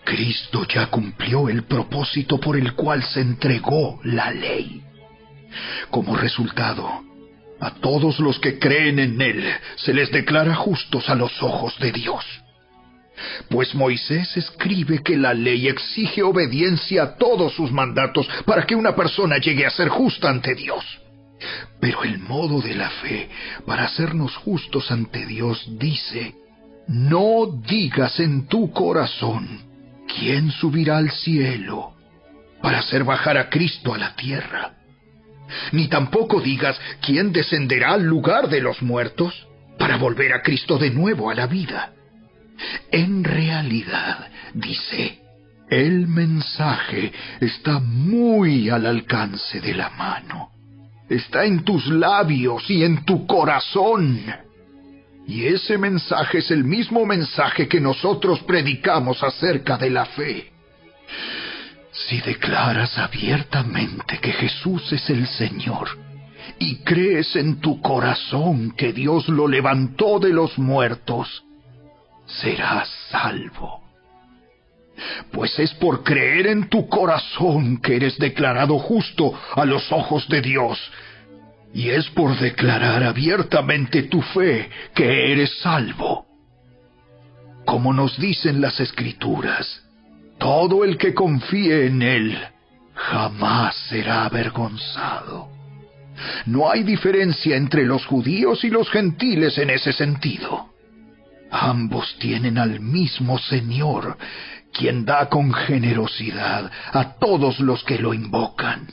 Cristo ya cumplió el propósito por el cual se entregó la ley. Como resultado, a todos los que creen en Él se les declara justos a los ojos de Dios. Pues Moisés escribe que la ley exige obediencia a todos sus mandatos para que una persona llegue a ser justa ante Dios. Pero el modo de la fe para hacernos justos ante Dios dice, no digas en tu corazón, ¿quién subirá al cielo para hacer bajar a Cristo a la tierra? Ni tampoco digas, ¿quién descenderá al lugar de los muertos para volver a Cristo de nuevo a la vida? En realidad, dice, el mensaje está muy al alcance de la mano está en tus labios y en tu corazón. Y ese mensaje es el mismo mensaje que nosotros predicamos acerca de la fe. Si declaras abiertamente que Jesús es el Señor y crees en tu corazón que Dios lo levantó de los muertos, serás salvo. Pues es por creer en tu corazón que eres declarado justo a los ojos de Dios. Y es por declarar abiertamente tu fe que eres salvo. Como nos dicen las escrituras, todo el que confíe en Él jamás será avergonzado. No hay diferencia entre los judíos y los gentiles en ese sentido. Ambos tienen al mismo Señor, quien da con generosidad a todos los que lo invocan.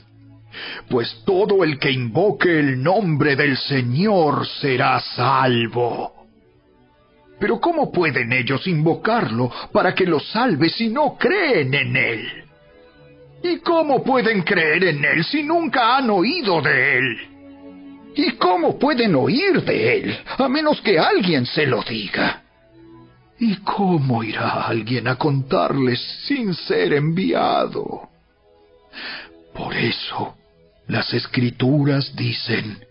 Pues todo el que invoque el nombre del Señor será salvo. Pero ¿cómo pueden ellos invocarlo para que los salve si no creen en Él? ¿Y cómo pueden creer en Él si nunca han oído de Él? ¿Y cómo pueden oír de Él a menos que alguien se lo diga? ¿Y cómo irá alguien a contarles sin ser enviado? Por eso, las escrituras dicen,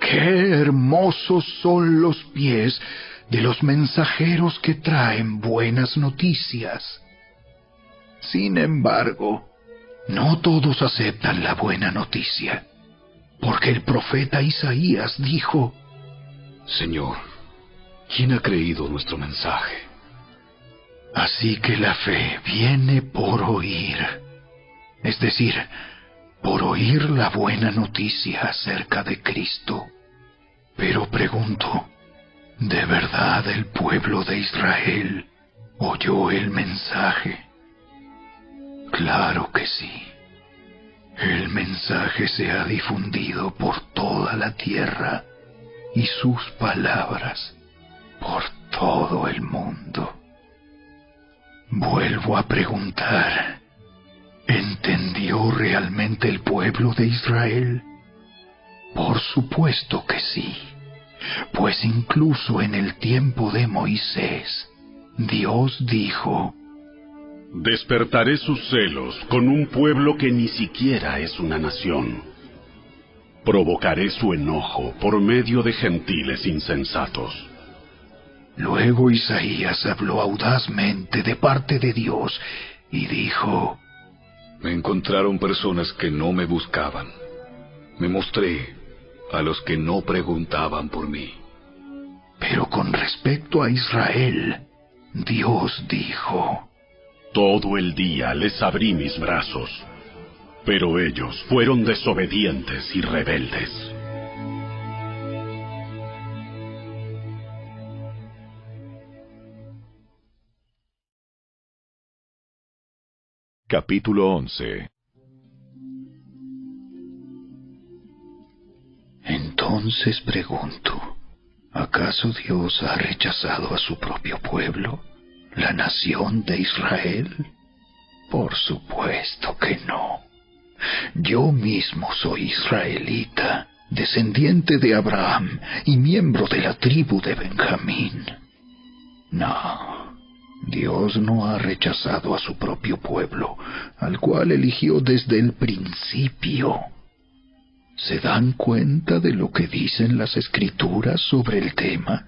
qué hermosos son los pies de los mensajeros que traen buenas noticias. Sin embargo, no todos aceptan la buena noticia, porque el profeta Isaías dijo, Señor, ¿Quién ha creído nuestro mensaje? Así que la fe viene por oír, es decir, por oír la buena noticia acerca de Cristo. Pero pregunto, De verdad el pueblo de Israel oyó el mensaje. Claro que sí. El mensaje se ha difundido por toda la tierra y sus palabras por todo el mundo. Vuelvo a preguntar, ¿entendió realmente el pueblo de Israel? Por supuesto que sí, pues incluso en el tiempo de Moisés, Dios dijo, Despertaré sus celos con un pueblo que ni siquiera es una nación. Provocaré su enojo por medio de gentiles insensatos. Luego Isaías habló audazmente de parte de Dios y dijo, Me encontraron personas que no me buscaban. Me mostré a los que no preguntaban por mí. Pero con respecto a Israel, Dios dijo, Todo el día les abrí mis brazos, pero ellos fueron desobedientes y rebeldes. Capítulo 11 Entonces pregunto, ¿acaso Dios ha rechazado a su propio pueblo, la nación de Israel? Por supuesto que no. Yo mismo soy israelita, descendiente de Abraham y miembro de la tribu de Benjamín. No, Dios no ha rechazado a su propio pueblo, al cual eligió desde el principio. ¿Se dan cuenta de lo que dicen las escrituras sobre el tema?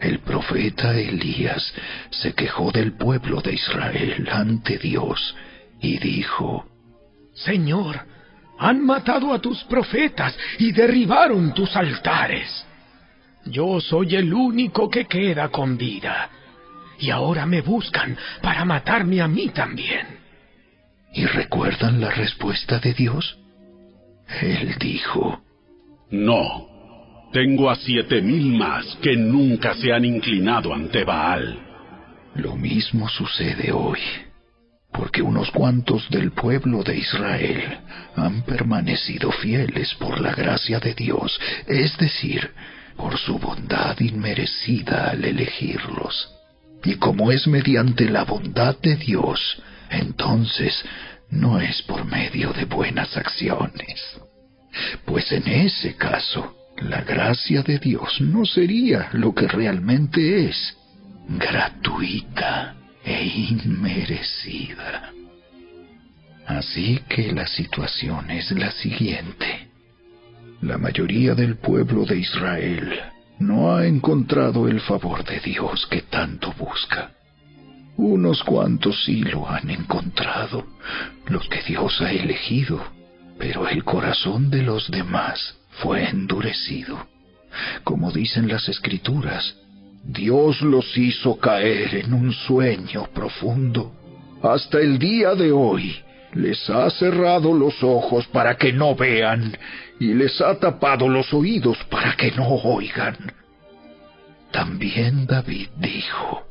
El profeta Elías se quejó del pueblo de Israel ante Dios y dijo, Señor, han matado a tus profetas y derribaron tus altares. Yo soy el único que queda con vida y ahora me buscan para matarme a mí también. ¿Y recuerdan la respuesta de Dios? Él dijo, No, tengo a siete mil más que nunca se han inclinado ante Baal. Lo mismo sucede hoy, porque unos cuantos del pueblo de Israel han permanecido fieles por la gracia de Dios, es decir, por su bondad inmerecida al elegirlos. Y como es mediante la bondad de Dios, entonces no es por medio de buenas acciones. Pues en ese caso, la gracia de Dios no sería lo que realmente es, gratuita e inmerecida. Así que la situación es la siguiente. La mayoría del pueblo de Israel no ha encontrado el favor de Dios que tanto busca. Unos cuantos sí lo han encontrado, los que Dios ha elegido, pero el corazón de los demás fue endurecido. Como dicen las escrituras, Dios los hizo caer en un sueño profundo. Hasta el día de hoy les ha cerrado los ojos para que no vean y les ha tapado los oídos para que no oigan. También David dijo,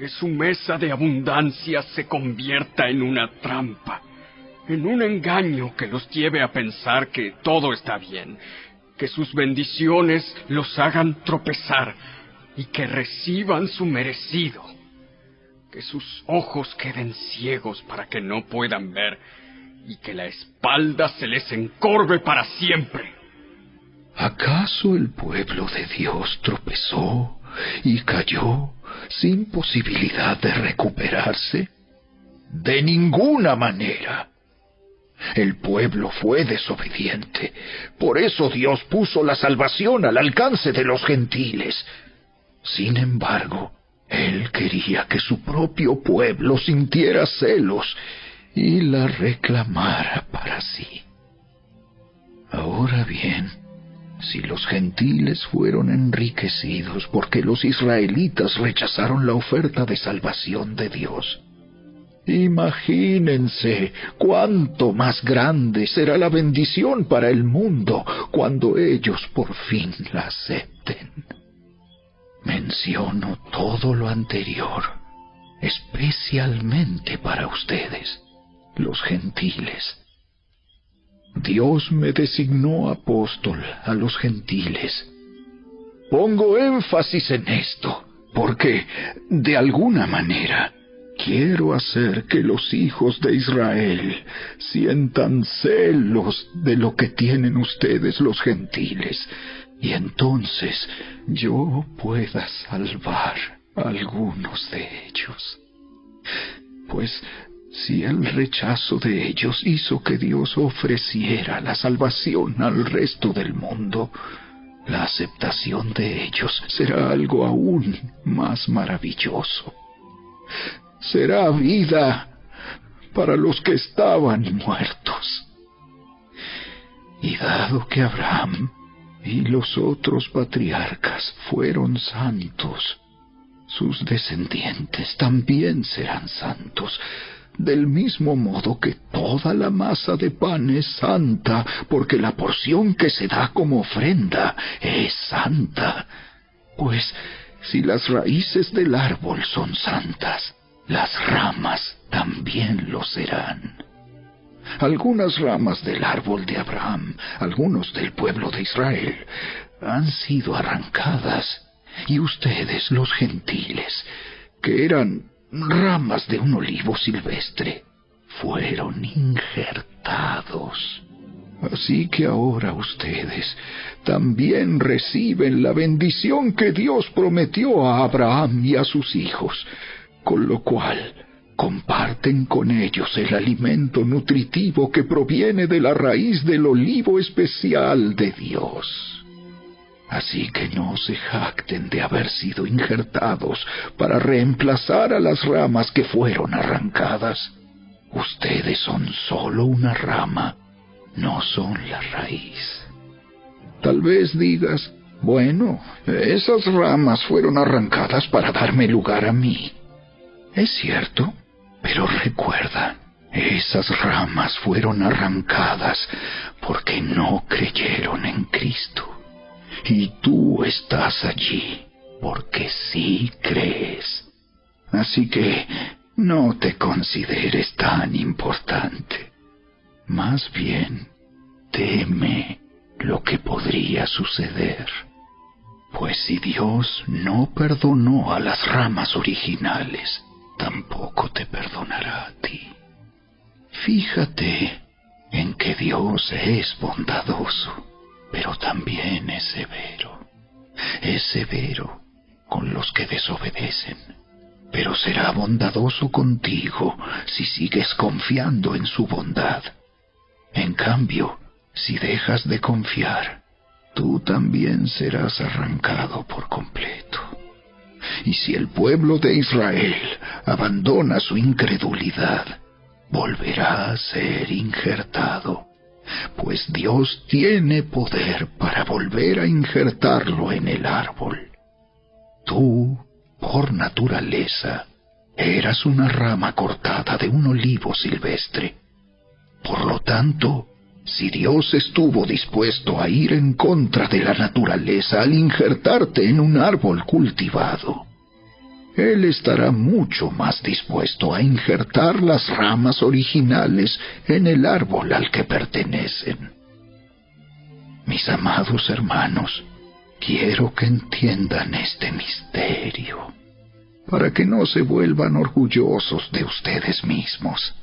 que su mesa de abundancia se convierta en una trampa, en un engaño que los lleve a pensar que todo está bien, que sus bendiciones los hagan tropezar y que reciban su merecido, que sus ojos queden ciegos para que no puedan ver y que la espalda se les encorve para siempre. ¿Acaso el pueblo de Dios tropezó y cayó sin posibilidad de recuperarse? De ninguna manera. El pueblo fue desobediente. Por eso Dios puso la salvación al alcance de los gentiles. Sin embargo, Él quería que su propio pueblo sintiera celos y la reclamara para sí. Ahora bien, si los gentiles fueron enriquecidos porque los israelitas rechazaron la oferta de salvación de Dios, imagínense cuánto más grande será la bendición para el mundo cuando ellos por fin la acepten. Menciono todo lo anterior, especialmente para ustedes, los gentiles. Dios me designó apóstol a los gentiles. Pongo énfasis en esto, porque, de alguna manera, quiero hacer que los hijos de Israel sientan celos de lo que tienen ustedes los gentiles, y entonces yo pueda salvar a algunos de ellos. Pues si el rechazo de ellos hizo que Dios ofreciera la salvación al resto del mundo, la aceptación de ellos será algo aún más maravilloso. Será vida para los que estaban muertos. Y dado que Abraham y los otros patriarcas fueron santos, sus descendientes también serán santos, del mismo modo que toda la masa de pan es santa, porque la porción que se da como ofrenda es santa. Pues si las raíces del árbol son santas, las ramas también lo serán. Algunas ramas del árbol de Abraham, algunos del pueblo de Israel, han sido arrancadas, y ustedes, los gentiles, que eran ramas de un olivo silvestre, fueron injertados. Así que ahora ustedes también reciben la bendición que Dios prometió a Abraham y a sus hijos, con lo cual comparten con ellos el alimento nutritivo que proviene de la raíz del olivo especial de Dios. Así que no se jacten de haber sido injertados para reemplazar a las ramas que fueron arrancadas. Ustedes son solo una rama, no son la raíz. Tal vez digas, bueno, esas ramas fueron arrancadas para darme lugar a mí. Es cierto, pero recuerda, esas ramas fueron arrancadas porque no creyeron en Cristo. Y tú estás allí porque sí crees. Así que no te consideres tan importante. Más bien, teme lo que podría suceder. Pues si Dios no perdonó a las ramas originales, tampoco te perdonará a ti. Fíjate en que Dios es bondadoso, pero también es severo. Es severo con los que desobedecen, pero será bondadoso contigo si sigues confiando en su bondad. En cambio, si dejas de confiar, tú también serás arrancado por completo. Y si el pueblo de Israel abandona su incredulidad, volverá a ser injertado, pues Dios tiene poder para volver a injertarlo en el árbol. Tú, por naturaleza, eras una rama cortada de un olivo silvestre. Por lo tanto, si Dios estuvo dispuesto a ir en contra de la naturaleza al injertarte en un árbol cultivado, Él estará mucho más dispuesto a injertar las ramas originales en el árbol al que pertenecen. Mis amados hermanos, quiero que entiendan este misterio, para que no se vuelvan orgullosos de ustedes mismos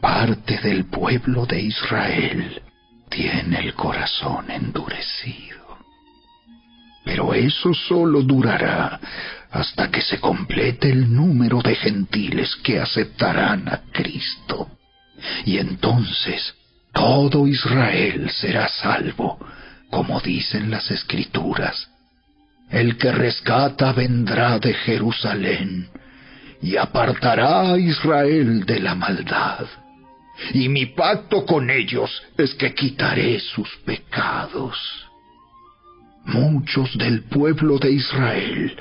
parte del pueblo de Israel tiene el corazón endurecido. Pero eso solo durará hasta que se complete el número de gentiles que aceptarán a Cristo. Y entonces todo Israel será salvo, como dicen las escrituras. El que rescata vendrá de Jerusalén y apartará a Israel de la maldad y mi pacto con ellos es que quitaré sus pecados. Muchos del pueblo de Israel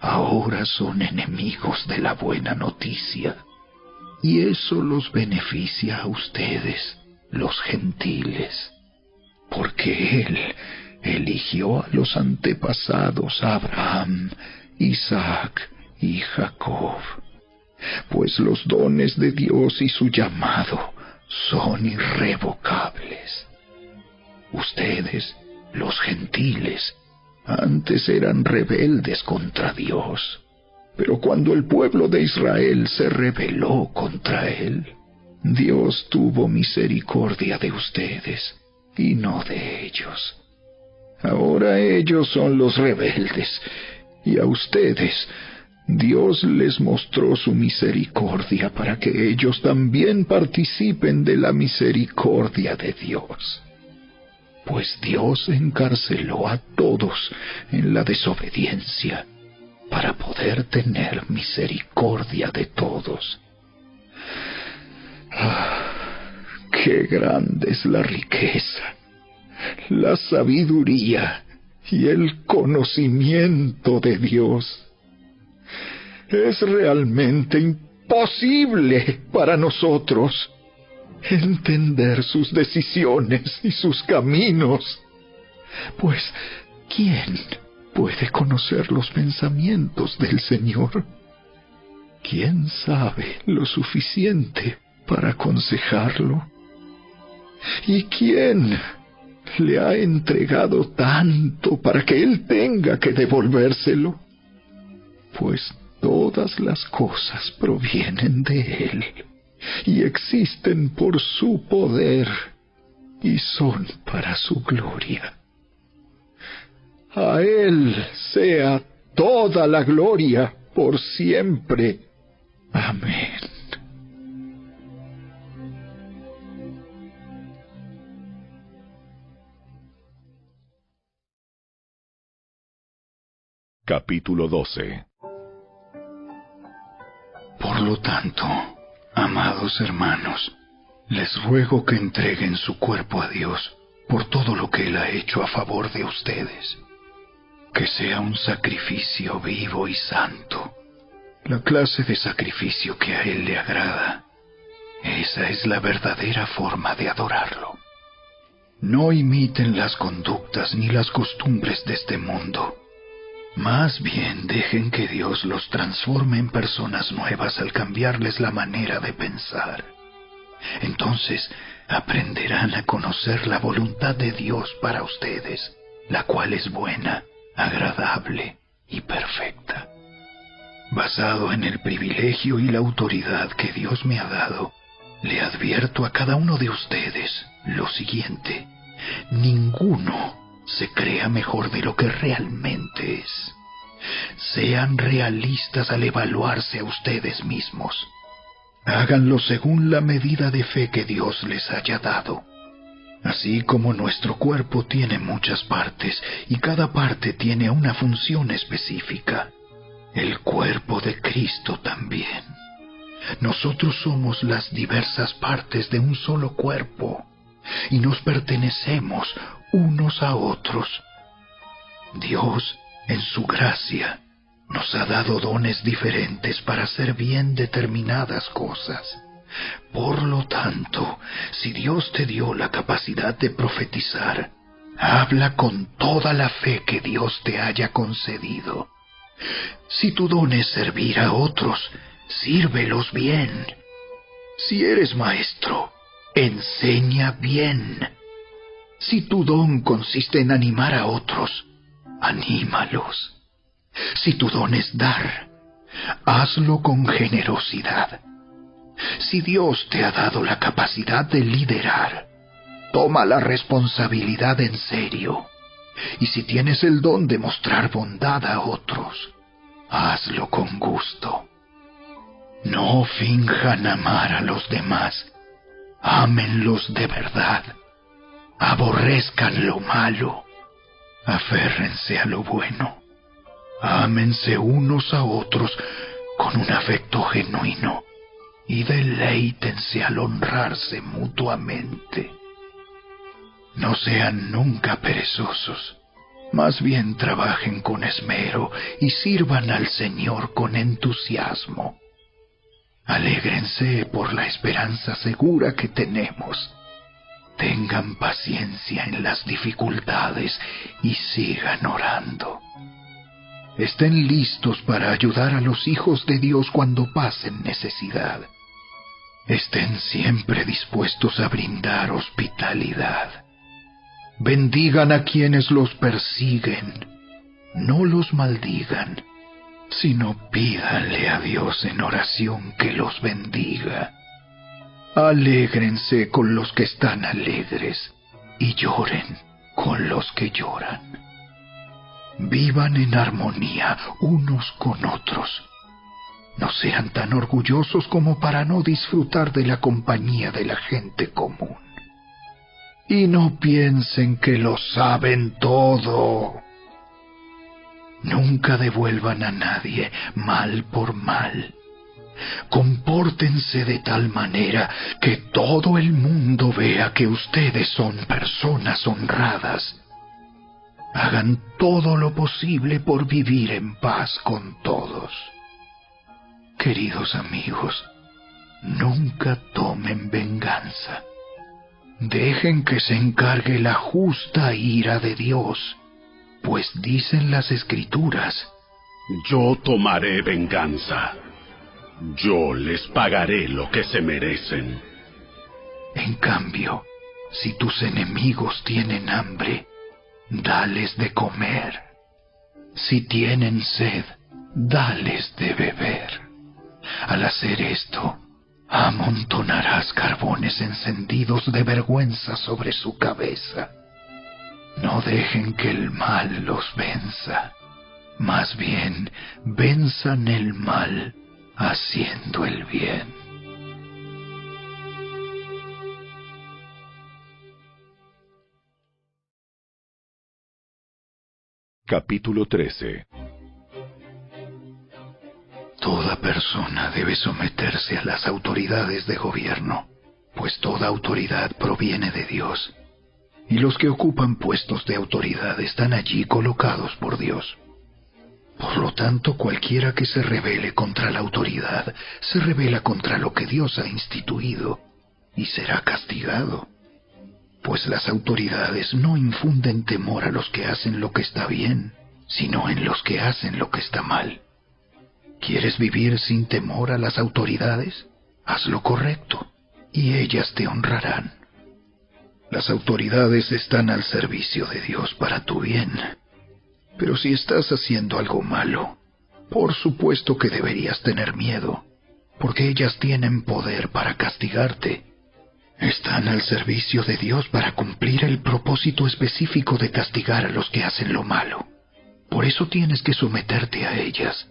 ahora son enemigos de la buena noticia, y eso los beneficia a ustedes, los gentiles, porque Él eligió a los antepasados Abraham, Isaac y Jacob, pues los dones de Dios y su llamado son irrevocables. Ustedes, los gentiles, antes eran rebeldes contra Dios, pero cuando el pueblo de Israel se rebeló contra él, Dios tuvo misericordia de ustedes y no de ellos. Ahora ellos son los rebeldes y a ustedes Dios les mostró su misericordia para que ellos también participen de la misericordia de Dios. Pues Dios encarceló a todos en la desobediencia para poder tener misericordia de todos. Ah, qué grande es la riqueza, la sabiduría y el conocimiento de Dios. Es realmente imposible para nosotros entender sus decisiones y sus caminos. Pues, ¿quién puede conocer los pensamientos del Señor? ¿Quién sabe lo suficiente para aconsejarlo? ¿Y quién le ha entregado tanto para que él tenga que devolvérselo? Pues todas las cosas provienen de él y existen por su poder y son para su gloria. A él sea toda la gloria por siempre. Amén. Capítulo 12 Por lo tanto, amados hermanos, les ruego que entreguen su cuerpo a Dios por todo lo que Él ha hecho a favor de ustedes. Que sea un sacrificio vivo y santo, la clase de sacrificio que a Él le agrada. Esa es la verdadera forma de adorarlo. No imiten las conductas ni las costumbres de este mundo más bien dejen que Dios los transforme en personas nuevas al cambiarles la manera de pensar. Entonces aprenderán a conocer la voluntad de Dios para ustedes, la cual es buena, agradable y perfecta. Basado en el privilegio y la autoridad que Dios me ha dado, le advierto a cada uno de ustedes lo siguiente. Ninguno se crea mejor de lo que realmente es. Sean realistas al evaluarse a ustedes mismos. Háganlo según la medida de fe que Dios les haya dado. Así como nuestro cuerpo tiene muchas partes y cada parte tiene una función específica, el cuerpo de Cristo también. Nosotros somos las diversas partes de un solo cuerpo y nos pertenecemos unos a otros. Dios, en su gracia, nos ha dado dones diferentes para hacer bien determinadas cosas. Por lo tanto, si Dios te dio la capacidad de profetizar, habla con toda la fe que Dios te haya concedido. Si tu don es servir a otros, sírvelos bien. Si eres maestro, enseña bien. Si tu don consiste en animar a otros, anímalos. Si tu don es dar, hazlo con generosidad. Si Dios te ha dado la capacidad de liderar, toma la responsabilidad en serio. Y si tienes el don de mostrar bondad a otros, hazlo con gusto. No finjan amar a los demás, ámenlos de verdad aborrezcan lo malo, aférrense a lo bueno, ámense unos a otros con un afecto genuino. Y deleítense al honrarse mutuamente. No sean nunca perezosos, más bien trabajen con esmero y sirvan al Señor con entusiasmo. Alégrense por la esperanza segura que tenemos Tengan paciencia en las dificultades y sigan orando. Estén listos para ayudar a los hijos de Dios cuando pasen necesidad. Estén siempre dispuestos a brindar hospitalidad. Bendigan a quienes los persiguen. No los maldigan, sino pídanle a Dios en oración que los bendiga. Alégrense con los que están alegres y lloren con los que lloran. Vivan en armonía unos con otros. No sean tan orgullosos como para no disfrutar de la compañía de la gente común. Y no piensen que lo saben todo. Nunca devuelvan a nadie mal por mal. Compórtense de tal manera que todo el mundo vea que ustedes son personas honradas. Hagan todo lo posible por vivir en paz con todos. Queridos amigos, nunca tomen venganza. Dejen que se encargue la justa ira de Dios, pues dicen las escrituras, Yo tomaré venganza yo les pagaré lo que se merecen. En cambio, si tus enemigos tienen hambre, dales de comer. Si tienen sed, dales de beber. Al hacer esto, amontonarás carbones encendidos de vergüenza sobre su cabeza. No dejen que el mal los venza. Más bien, venzan el mal haciendo el bien. Capítulo 13 Toda persona debe someterse a las autoridades de gobierno, pues toda autoridad proviene de Dios, y los que ocupan puestos de autoridad están allí colocados por Dios. Por lo tanto, cualquiera que se rebele contra la autoridad se revela contra lo que Dios ha instituido y será castigado. Pues las autoridades no infunden temor a los que hacen lo que está bien, sino en los que hacen lo que está mal. ¿Quieres vivir sin temor a las autoridades? Haz lo correcto, y ellas te honrarán. Las autoridades están al servicio de Dios para tu bien pero si estás haciendo algo malo, por supuesto que deberías tener miedo, porque ellas tienen poder para castigarte. Están al servicio de Dios para cumplir el propósito específico de castigar a los que hacen lo malo. Por eso tienes que someterte a ellas,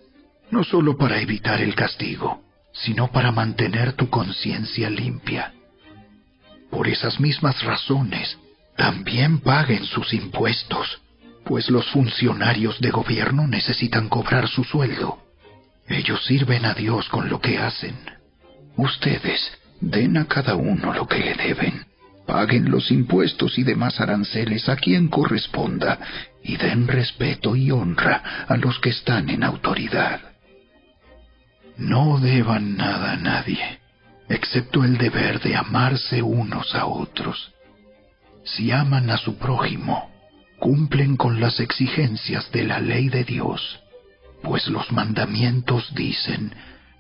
no solo para evitar el castigo, sino para mantener tu conciencia limpia. Por esas mismas razones, también paguen sus impuestos pues los funcionarios de gobierno necesitan cobrar su sueldo. Ellos sirven a Dios con lo que hacen. Ustedes den a cada uno lo que le deben. Paguen los impuestos y demás aranceles a quien corresponda y den respeto y honra a los que están en autoridad. No deban nada a nadie, excepto el deber de amarse unos a otros. Si aman a su prójimo, cumplen con las exigencias de la ley de Dios, pues los mandamientos dicen,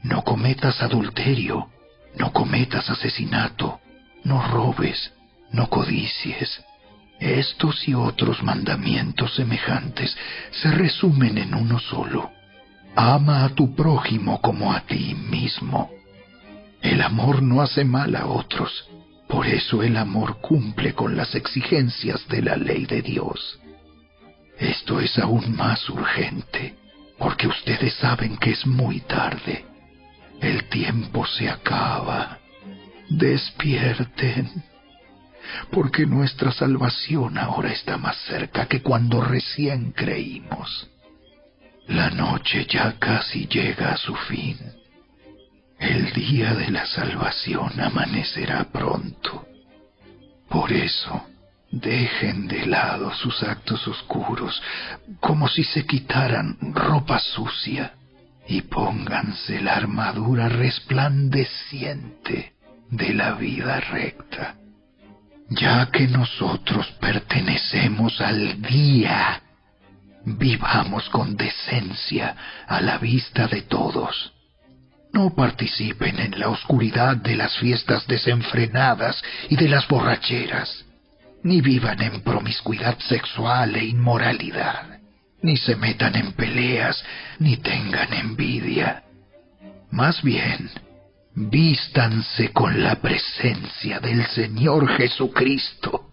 no cometas adulterio, no cometas asesinato, no robes, no codicies. Estos y otros mandamientos semejantes se resumen en uno solo. Ama a tu prójimo como a ti mismo. El amor no hace mal a otros, por eso el amor cumple con las exigencias de la ley de Dios. Esto es aún más urgente, porque ustedes saben que es muy tarde. El tiempo se acaba. Despierten, porque nuestra salvación ahora está más cerca que cuando recién creímos. La noche ya casi llega a su fin el día de la salvación amanecerá pronto. Por eso, dejen de lado sus actos oscuros, como si se quitaran ropa sucia, y pónganse la armadura resplandeciente de la vida recta. Ya que nosotros pertenecemos al día, vivamos con decencia a la vista de todos. No participen en la oscuridad de las fiestas desenfrenadas y de las borracheras, ni vivan en promiscuidad sexual e inmoralidad, ni se metan en peleas, ni tengan envidia. Más bien, vístanse con la presencia del Señor Jesucristo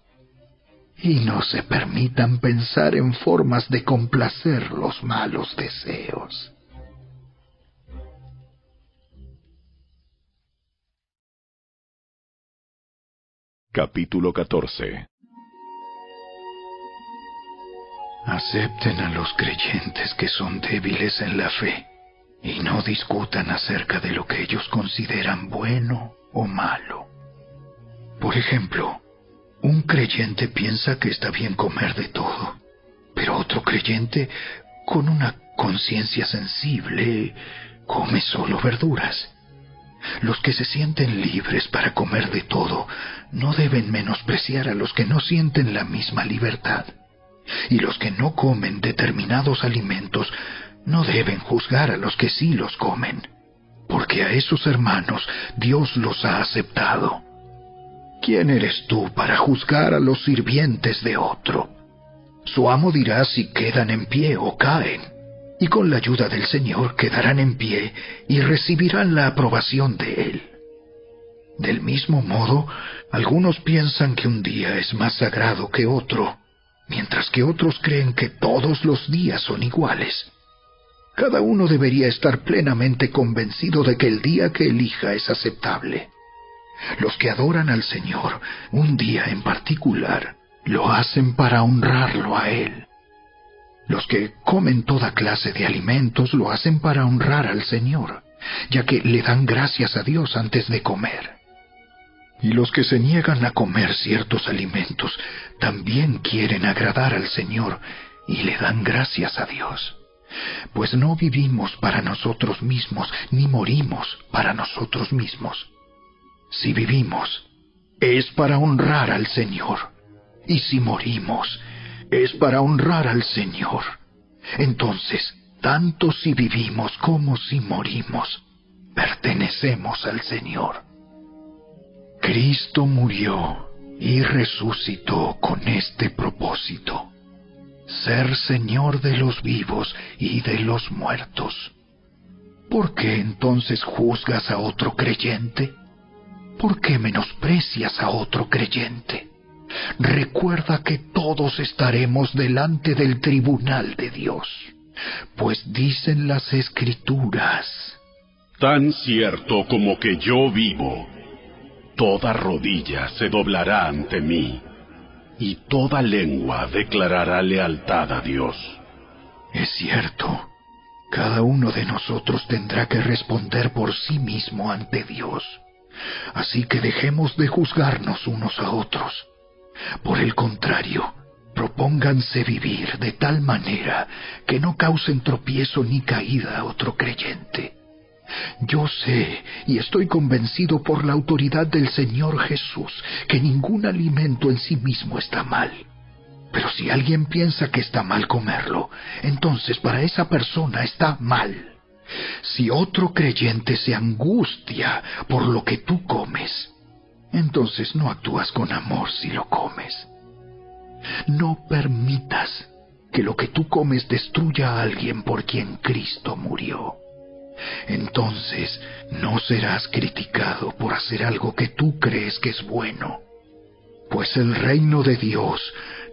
y no se permitan pensar en formas de complacer los malos deseos. Capítulo 14 Acepten a los creyentes que son débiles en la fe y no discutan acerca de lo que ellos consideran bueno o malo. Por ejemplo, un creyente piensa que está bien comer de todo, pero otro creyente, con una conciencia sensible, come solo verduras. Los que se sienten libres para comer de todo no deben menospreciar a los que no sienten la misma libertad. Y los que no comen determinados alimentos no deben juzgar a los que sí los comen, porque a esos hermanos Dios los ha aceptado. ¿Quién eres tú para juzgar a los sirvientes de otro? Su amo dirá si quedan en pie o caen, y con la ayuda del Señor quedarán en pie y recibirán la aprobación de Él. Del mismo modo, algunos piensan que un día es más sagrado que otro, mientras que otros creen que todos los días son iguales. Cada uno debería estar plenamente convencido de que el día que elija es aceptable. Los que adoran al Señor un día en particular lo hacen para honrarlo a Él. Los que comen toda clase de alimentos lo hacen para honrar al Señor, ya que le dan gracias a Dios antes de comer. Y los que se niegan a comer ciertos alimentos también quieren agradar al Señor y le dan gracias a Dios pues no vivimos para nosotros mismos, ni morimos para nosotros mismos. Si vivimos, es para honrar al Señor, y si morimos, es para honrar al Señor. Entonces, tanto si vivimos como si morimos, pertenecemos al Señor. Cristo murió y resucitó con este propósito ser Señor de los vivos y de los muertos. ¿Por qué entonces juzgas a otro creyente? ¿Por qué menosprecias a otro creyente? Recuerda que todos estaremos delante del tribunal de Dios, pues dicen las escrituras. Tan cierto como que yo vivo, toda rodilla se doblará ante mí y toda lengua declarará lealtad a Dios. Es cierto, cada uno de nosotros tendrá que responder por sí mismo ante Dios. Así que dejemos de juzgarnos unos a otros. Por el contrario, propónganse vivir de tal manera que no causen tropiezo ni caída a otro creyente. Yo sé y estoy convencido por la autoridad del Señor Jesús que ningún alimento en sí mismo está mal. Pero si alguien piensa que está mal comerlo, entonces para esa persona está mal. Si otro creyente se angustia por lo que tú comes, entonces no actúas con amor si lo comes. No permitas que lo que tú comes destruya a alguien por quien Cristo murió entonces no serás criticado por hacer algo que tú crees que es bueno. Pues el reino de Dios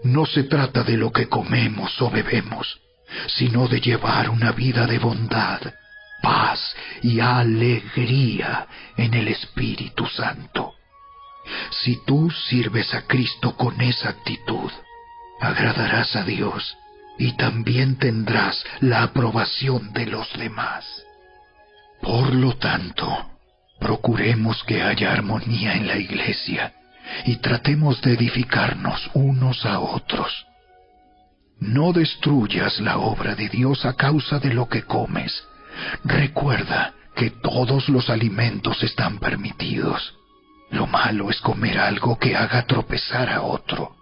no se trata de lo que comemos o bebemos, sino de llevar una vida de bondad, paz y alegría en el Espíritu Santo. Si tú sirves a Cristo con esa actitud, agradarás a Dios y también tendrás la aprobación de los demás. Por lo tanto, procuremos que haya armonía en la iglesia y tratemos de edificarnos unos a otros. No destruyas la obra de Dios a causa de lo que comes. Recuerda que todos los alimentos están permitidos, Lo malo es comer algo que haga tropezar a otro.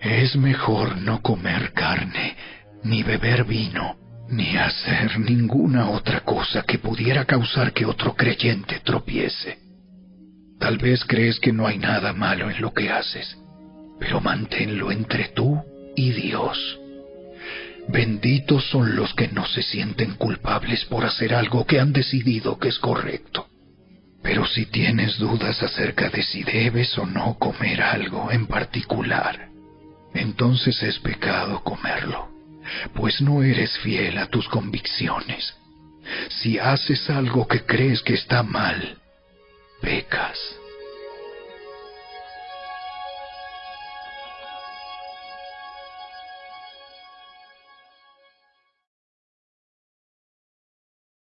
Es mejor no comer carne, ni beber vino, ni hacer ninguna otra cosa que pudiera causar que otro creyente tropiece. Tal vez crees que no hay nada malo en lo que haces, pero manténlo entre tú y Dios. Benditos son los que no se sienten culpables por hacer algo que han decidido que es correcto. Pero si tienes dudas acerca de si debes o no comer algo en particular, entonces es pecado comerlo, pues no eres fiel a tus convicciones. Si haces algo que crees que está mal, pecas.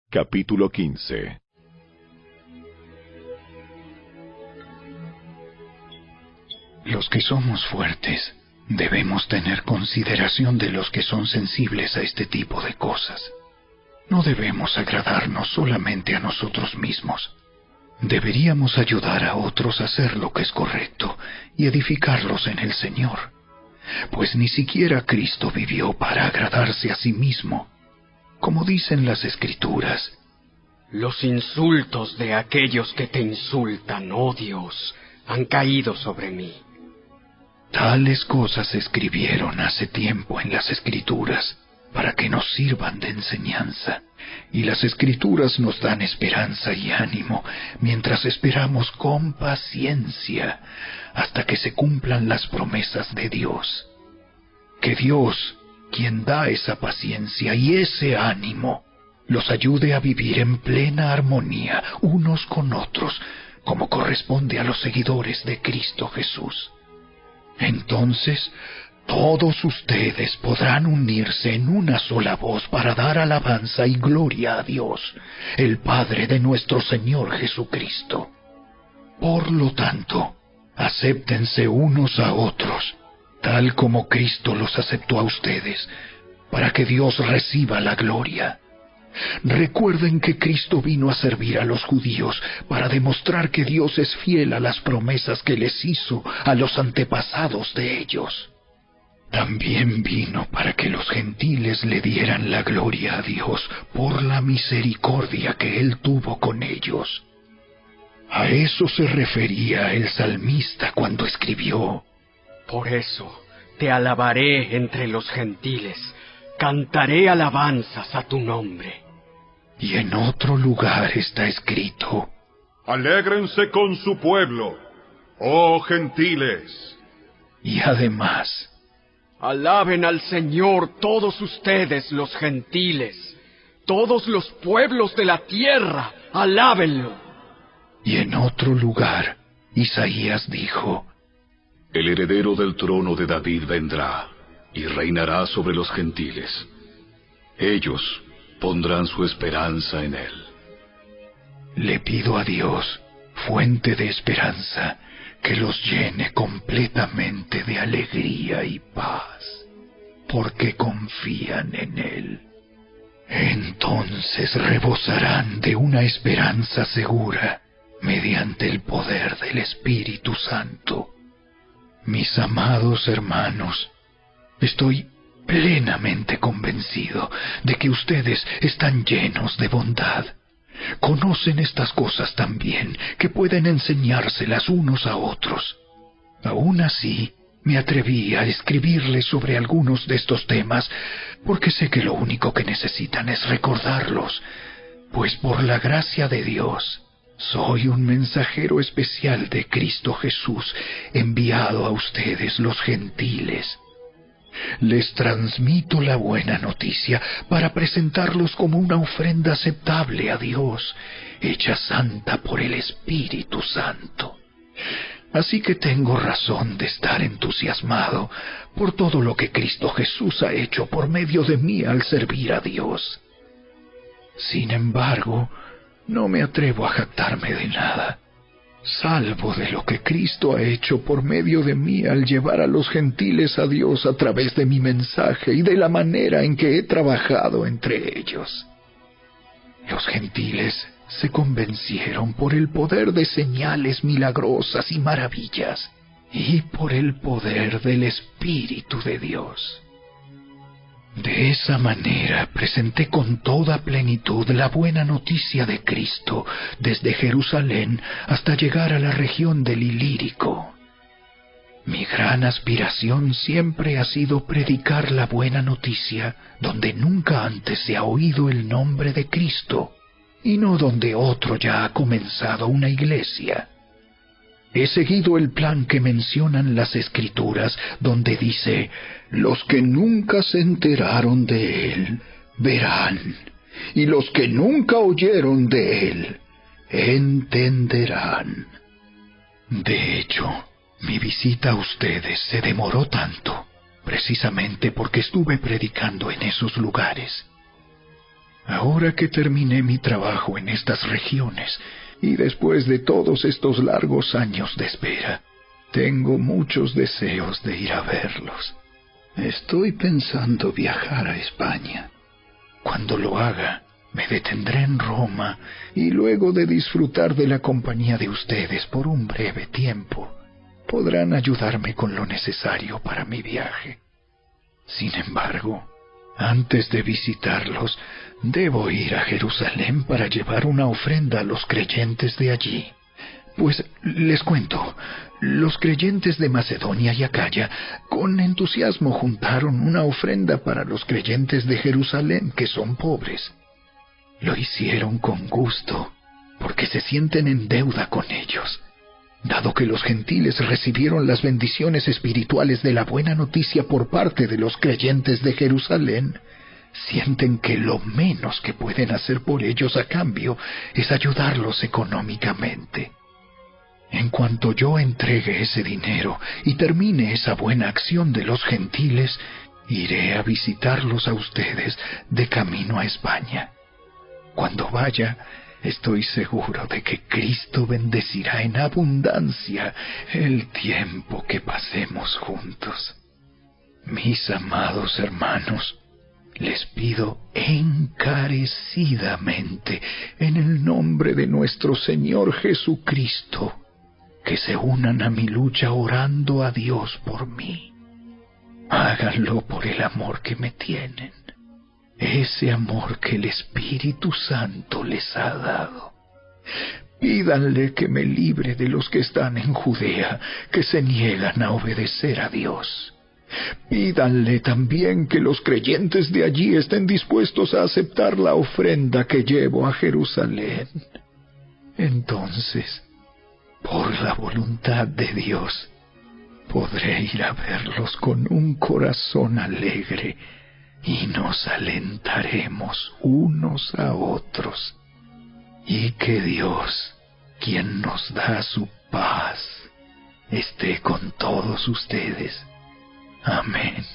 Capítulo 15 Los que somos fuertes debemos tener consideración de los que son sensibles a este tipo de cosas. No debemos agradarnos solamente a nosotros mismos. Deberíamos ayudar a otros a hacer lo que es correcto y edificarlos en el Señor, pues ni siquiera Cristo vivió para agradarse a sí mismo. Como dicen las Escrituras, Los insultos de aquellos que te insultan, oh Dios, han caído sobre mí. Tales cosas se escribieron hace tiempo en las escrituras para que nos sirvan de enseñanza. Y las escrituras nos dan esperanza y ánimo mientras esperamos con paciencia hasta que se cumplan las promesas de Dios. Que Dios, quien da esa paciencia y ese ánimo, los ayude a vivir en plena armonía unos con otros, como corresponde a los seguidores de Cristo Jesús. Entonces todos ustedes podrán unirse en una sola voz para dar alabanza y gloria a Dios, el Padre de nuestro Señor Jesucristo. Por lo tanto, acéptense unos a otros, tal como Cristo los aceptó a ustedes, para que Dios reciba la gloria. Recuerden que Cristo vino a servir a los judíos para demostrar que Dios es fiel a las promesas que les hizo a los antepasados de ellos. También vino para que los gentiles le dieran la gloria a Dios por la misericordia que Él tuvo con ellos. A eso se refería el salmista cuando escribió, Por eso te alabaré entre los gentiles, cantaré alabanzas a tu nombre. y en otro lugar está escrito, Alégrense con su pueblo, oh gentiles. y además, Alaben al Señor todos ustedes los gentiles, todos los pueblos de la tierra, alábenlo. y en otro lugar, Isaías dijo, El heredero del trono de David vendrá y reinará sobre los gentiles. Ellos pondrán su esperanza en él. Le pido a Dios, fuente de esperanza, que los llene completamente de alegría y paz, porque confían en Él. Entonces rebosarán de una esperanza segura mediante el poder del Espíritu Santo. Mis amados hermanos, estoy plenamente convencido de que ustedes están llenos de bondad. Conocen estas cosas tan bien que pueden enseñárselas unos a otros. Aún así, me atreví a escribirles sobre algunos de estos temas porque sé que lo único que necesitan es recordarlos, pues por la gracia de Dios soy un mensajero especial de Cristo Jesús enviado a ustedes los gentiles. Les transmito la buena noticia para presentarlos como una ofrenda aceptable a Dios, hecha santa por el Espíritu Santo. Así que tengo razón de estar entusiasmado por todo lo que Cristo Jesús ha hecho por medio de mí al servir a Dios. Sin embargo, no me atrevo a jactarme de nada, salvo de lo que Cristo ha hecho por medio de mí al llevar a los gentiles a Dios a través de mi mensaje y de la manera en que he trabajado entre ellos. Los gentiles se convencieron por el poder de señales milagrosas y maravillas y por el poder del Espíritu de Dios. De esa manera presenté con toda plenitud la buena noticia de Cristo desde Jerusalén hasta llegar a la región del Ilírico. Mi gran aspiración siempre ha sido predicar la buena noticia donde nunca antes se ha oído el nombre de Cristo y no donde otro ya ha comenzado una iglesia. He seguido el plan que mencionan las escrituras, donde dice, los que nunca se enteraron de él, verán, y los que nunca oyeron de él, entenderán. De hecho, mi visita a ustedes se demoró tanto, precisamente porque estuve predicando en esos lugares. Ahora que terminé mi trabajo en estas regiones, y después de todos estos largos años de espera, tengo muchos deseos de ir a verlos. Estoy pensando viajar a España. Cuando lo haga, me detendré en Roma y luego de disfrutar de la compañía de ustedes por un breve tiempo, podrán ayudarme con lo necesario para mi viaje. Sin embargo, antes de visitarlos, debo ir a Jerusalén para llevar una ofrenda a los creyentes de allí. Pues les cuento, los creyentes de Macedonia y Acaya con entusiasmo juntaron una ofrenda para los creyentes de Jerusalén que son pobres. Lo hicieron con gusto, porque se sienten en deuda con ellos dado que los gentiles recibieron las bendiciones espirituales de la buena noticia por parte de los creyentes de Jerusalén, sienten que lo menos que pueden hacer por ellos a cambio es ayudarlos económicamente. En cuanto yo entregue ese dinero y termine esa buena acción de los gentiles, iré a visitarlos a ustedes de camino a España. Cuando vaya, Estoy seguro de que Cristo bendecirá en abundancia el tiempo que pasemos juntos. Mis amados hermanos, les pido encarecidamente en el nombre de nuestro Señor Jesucristo que se unan a mi lucha orando a Dios por mí. Háganlo por el amor que me tienen ese amor que el Espíritu Santo les ha dado. Pídanle que me libre de los que están en Judea, que se niegan a obedecer a Dios. Pídanle también que los creyentes de allí estén dispuestos a aceptar la ofrenda que llevo a Jerusalén. Entonces, por la voluntad de Dios, podré ir a verlos con un corazón alegre y nos alentaremos unos a otros. Y que Dios, quien nos da su paz, esté con todos ustedes. Amén.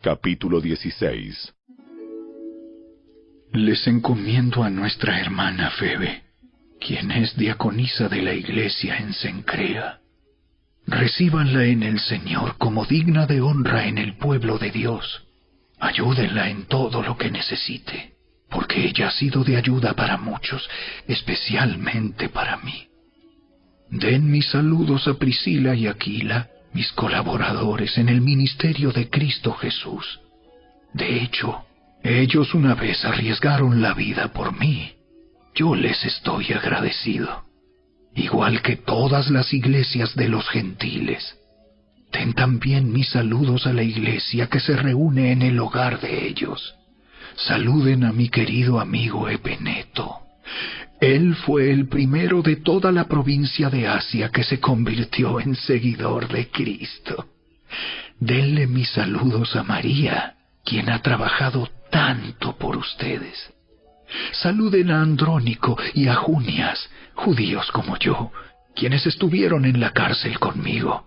Capítulo 16 Les encomiendo a nuestra hermana Febe quien es diaconisa de la iglesia en Sencrea. Recíbanla en el Señor como digna de honra en el pueblo de Dios. Ayúdenla en todo lo que necesite, porque ella ha sido de ayuda para muchos, especialmente para mí. Den mis saludos a Priscila y Aquila, mis colaboradores en el ministerio de Cristo Jesús. De hecho, ellos una vez arriesgaron la vida por mí yo les estoy agradecido, igual que todas las iglesias de los gentiles. Den también mis saludos a la iglesia que se reúne en el hogar de ellos. Saluden a mi querido amigo Epeneto. Él fue el primero de toda la provincia de Asia que se convirtió en seguidor de Cristo. Denle mis saludos a María, quien ha trabajado tanto por ustedes. Saluden a Andrónico y a Junias, judíos como yo, quienes estuvieron en la cárcel conmigo.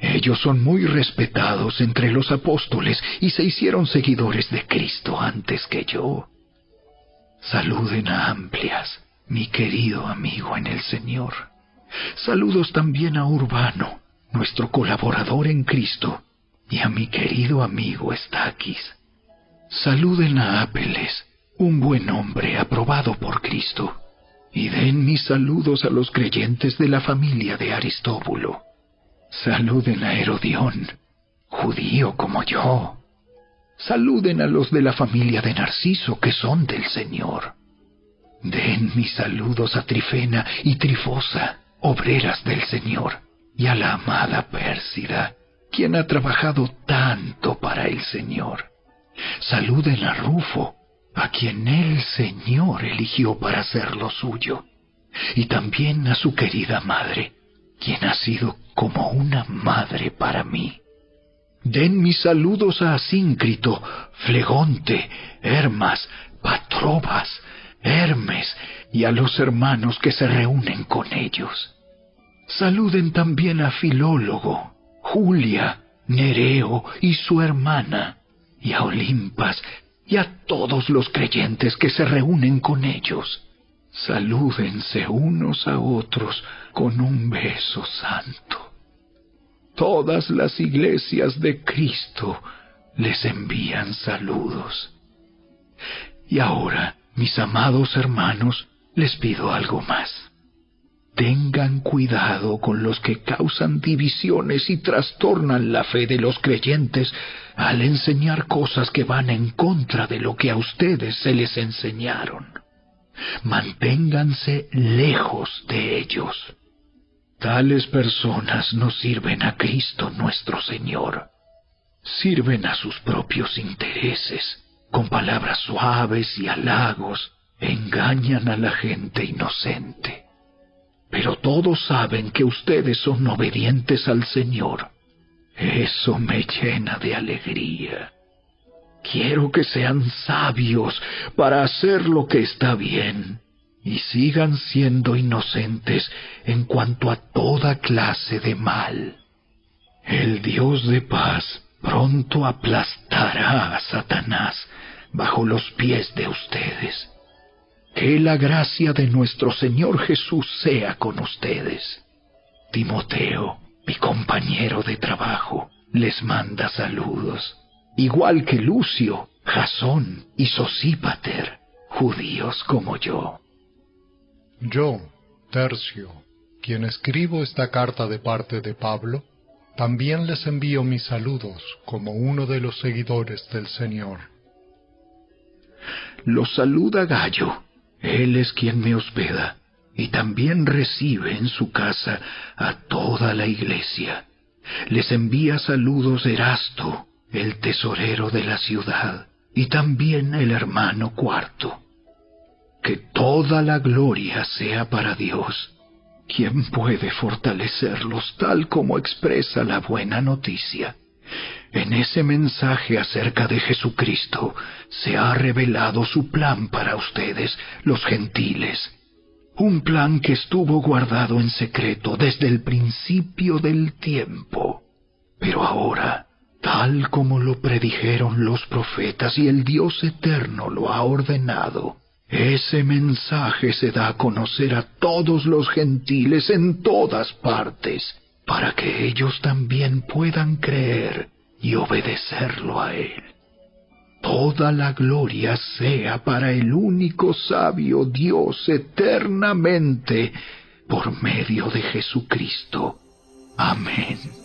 Ellos son muy respetados entre los apóstoles y se hicieron seguidores de Cristo antes que yo. Saluden a Amplias, mi querido amigo en el Señor. Saludos también a Urbano, nuestro colaborador en Cristo, y a mi querido amigo Estaquis. Saluden a Apeles, un buen hombre aprobado por Cristo, y den mis saludos a los creyentes de la familia de Aristóbulo. Saluden a Herodión, judío como yo. Saluden a los de la familia de Narciso, que son del Señor. Den mis saludos a Trifena y Trifosa, obreras del Señor, y a la amada Pérsida, quien ha trabajado tanto para el Señor. Saluden a Rufo, a quien el Señor eligió para ser lo suyo, y también a su querida madre, quien ha sido como una madre para mí. Den mis saludos a Asíncrito, Flegonte, Hermas, Patrobas, Hermes y a los hermanos que se reúnen con ellos. Saluden también a Filólogo, Julia, Nereo y su hermana, y a Olimpas y a todos los creyentes que se reúnen con ellos. Salúdense unos a otros con un beso santo. Todas las iglesias de Cristo les envían saludos. Y ahora, mis amados hermanos, les pido algo más. Tengan cuidado con los que causan divisiones y trastornan la fe de los creyentes al enseñar cosas que van en contra de lo que a ustedes se les enseñaron. Manténganse lejos de ellos. Tales personas no sirven a Cristo nuestro Señor. Sirven a sus propios intereses. Con palabras suaves y halagos engañan a la gente inocente pero todos saben que ustedes son obedientes al Señor. Eso me llena de alegría. Quiero que sean sabios para hacer lo que está bien y sigan siendo inocentes en cuanto a toda clase de mal. El Dios de paz pronto aplastará a Satanás bajo los pies de ustedes. Que la gracia de nuestro Señor Jesús sea con ustedes. Timoteo, mi compañero de trabajo, les manda saludos, igual que Lucio, Jasón y Sosípater, judíos como yo. Yo, Tercio, quien escribo esta carta de parte de Pablo, también les envío mis saludos como uno de los seguidores del Señor. Los saluda Gallo, él es quien me hospeda y también recibe en su casa a toda la iglesia. Les envía saludos Erasto, el tesorero de la ciudad, y también el hermano cuarto. Que toda la gloria sea para Dios, quien puede fortalecerlos tal como expresa la buena noticia. En ese mensaje acerca de Jesucristo se ha revelado su plan para ustedes, los gentiles. Un plan que estuvo guardado en secreto desde el principio del tiempo. Pero ahora, tal como lo predijeron los profetas y el Dios eterno lo ha ordenado, ese mensaje se da a conocer a todos los gentiles en todas partes, para que ellos también puedan creer y obedecerlo a Él. Toda la gloria sea para el único sabio Dios eternamente por medio de Jesucristo. Amén.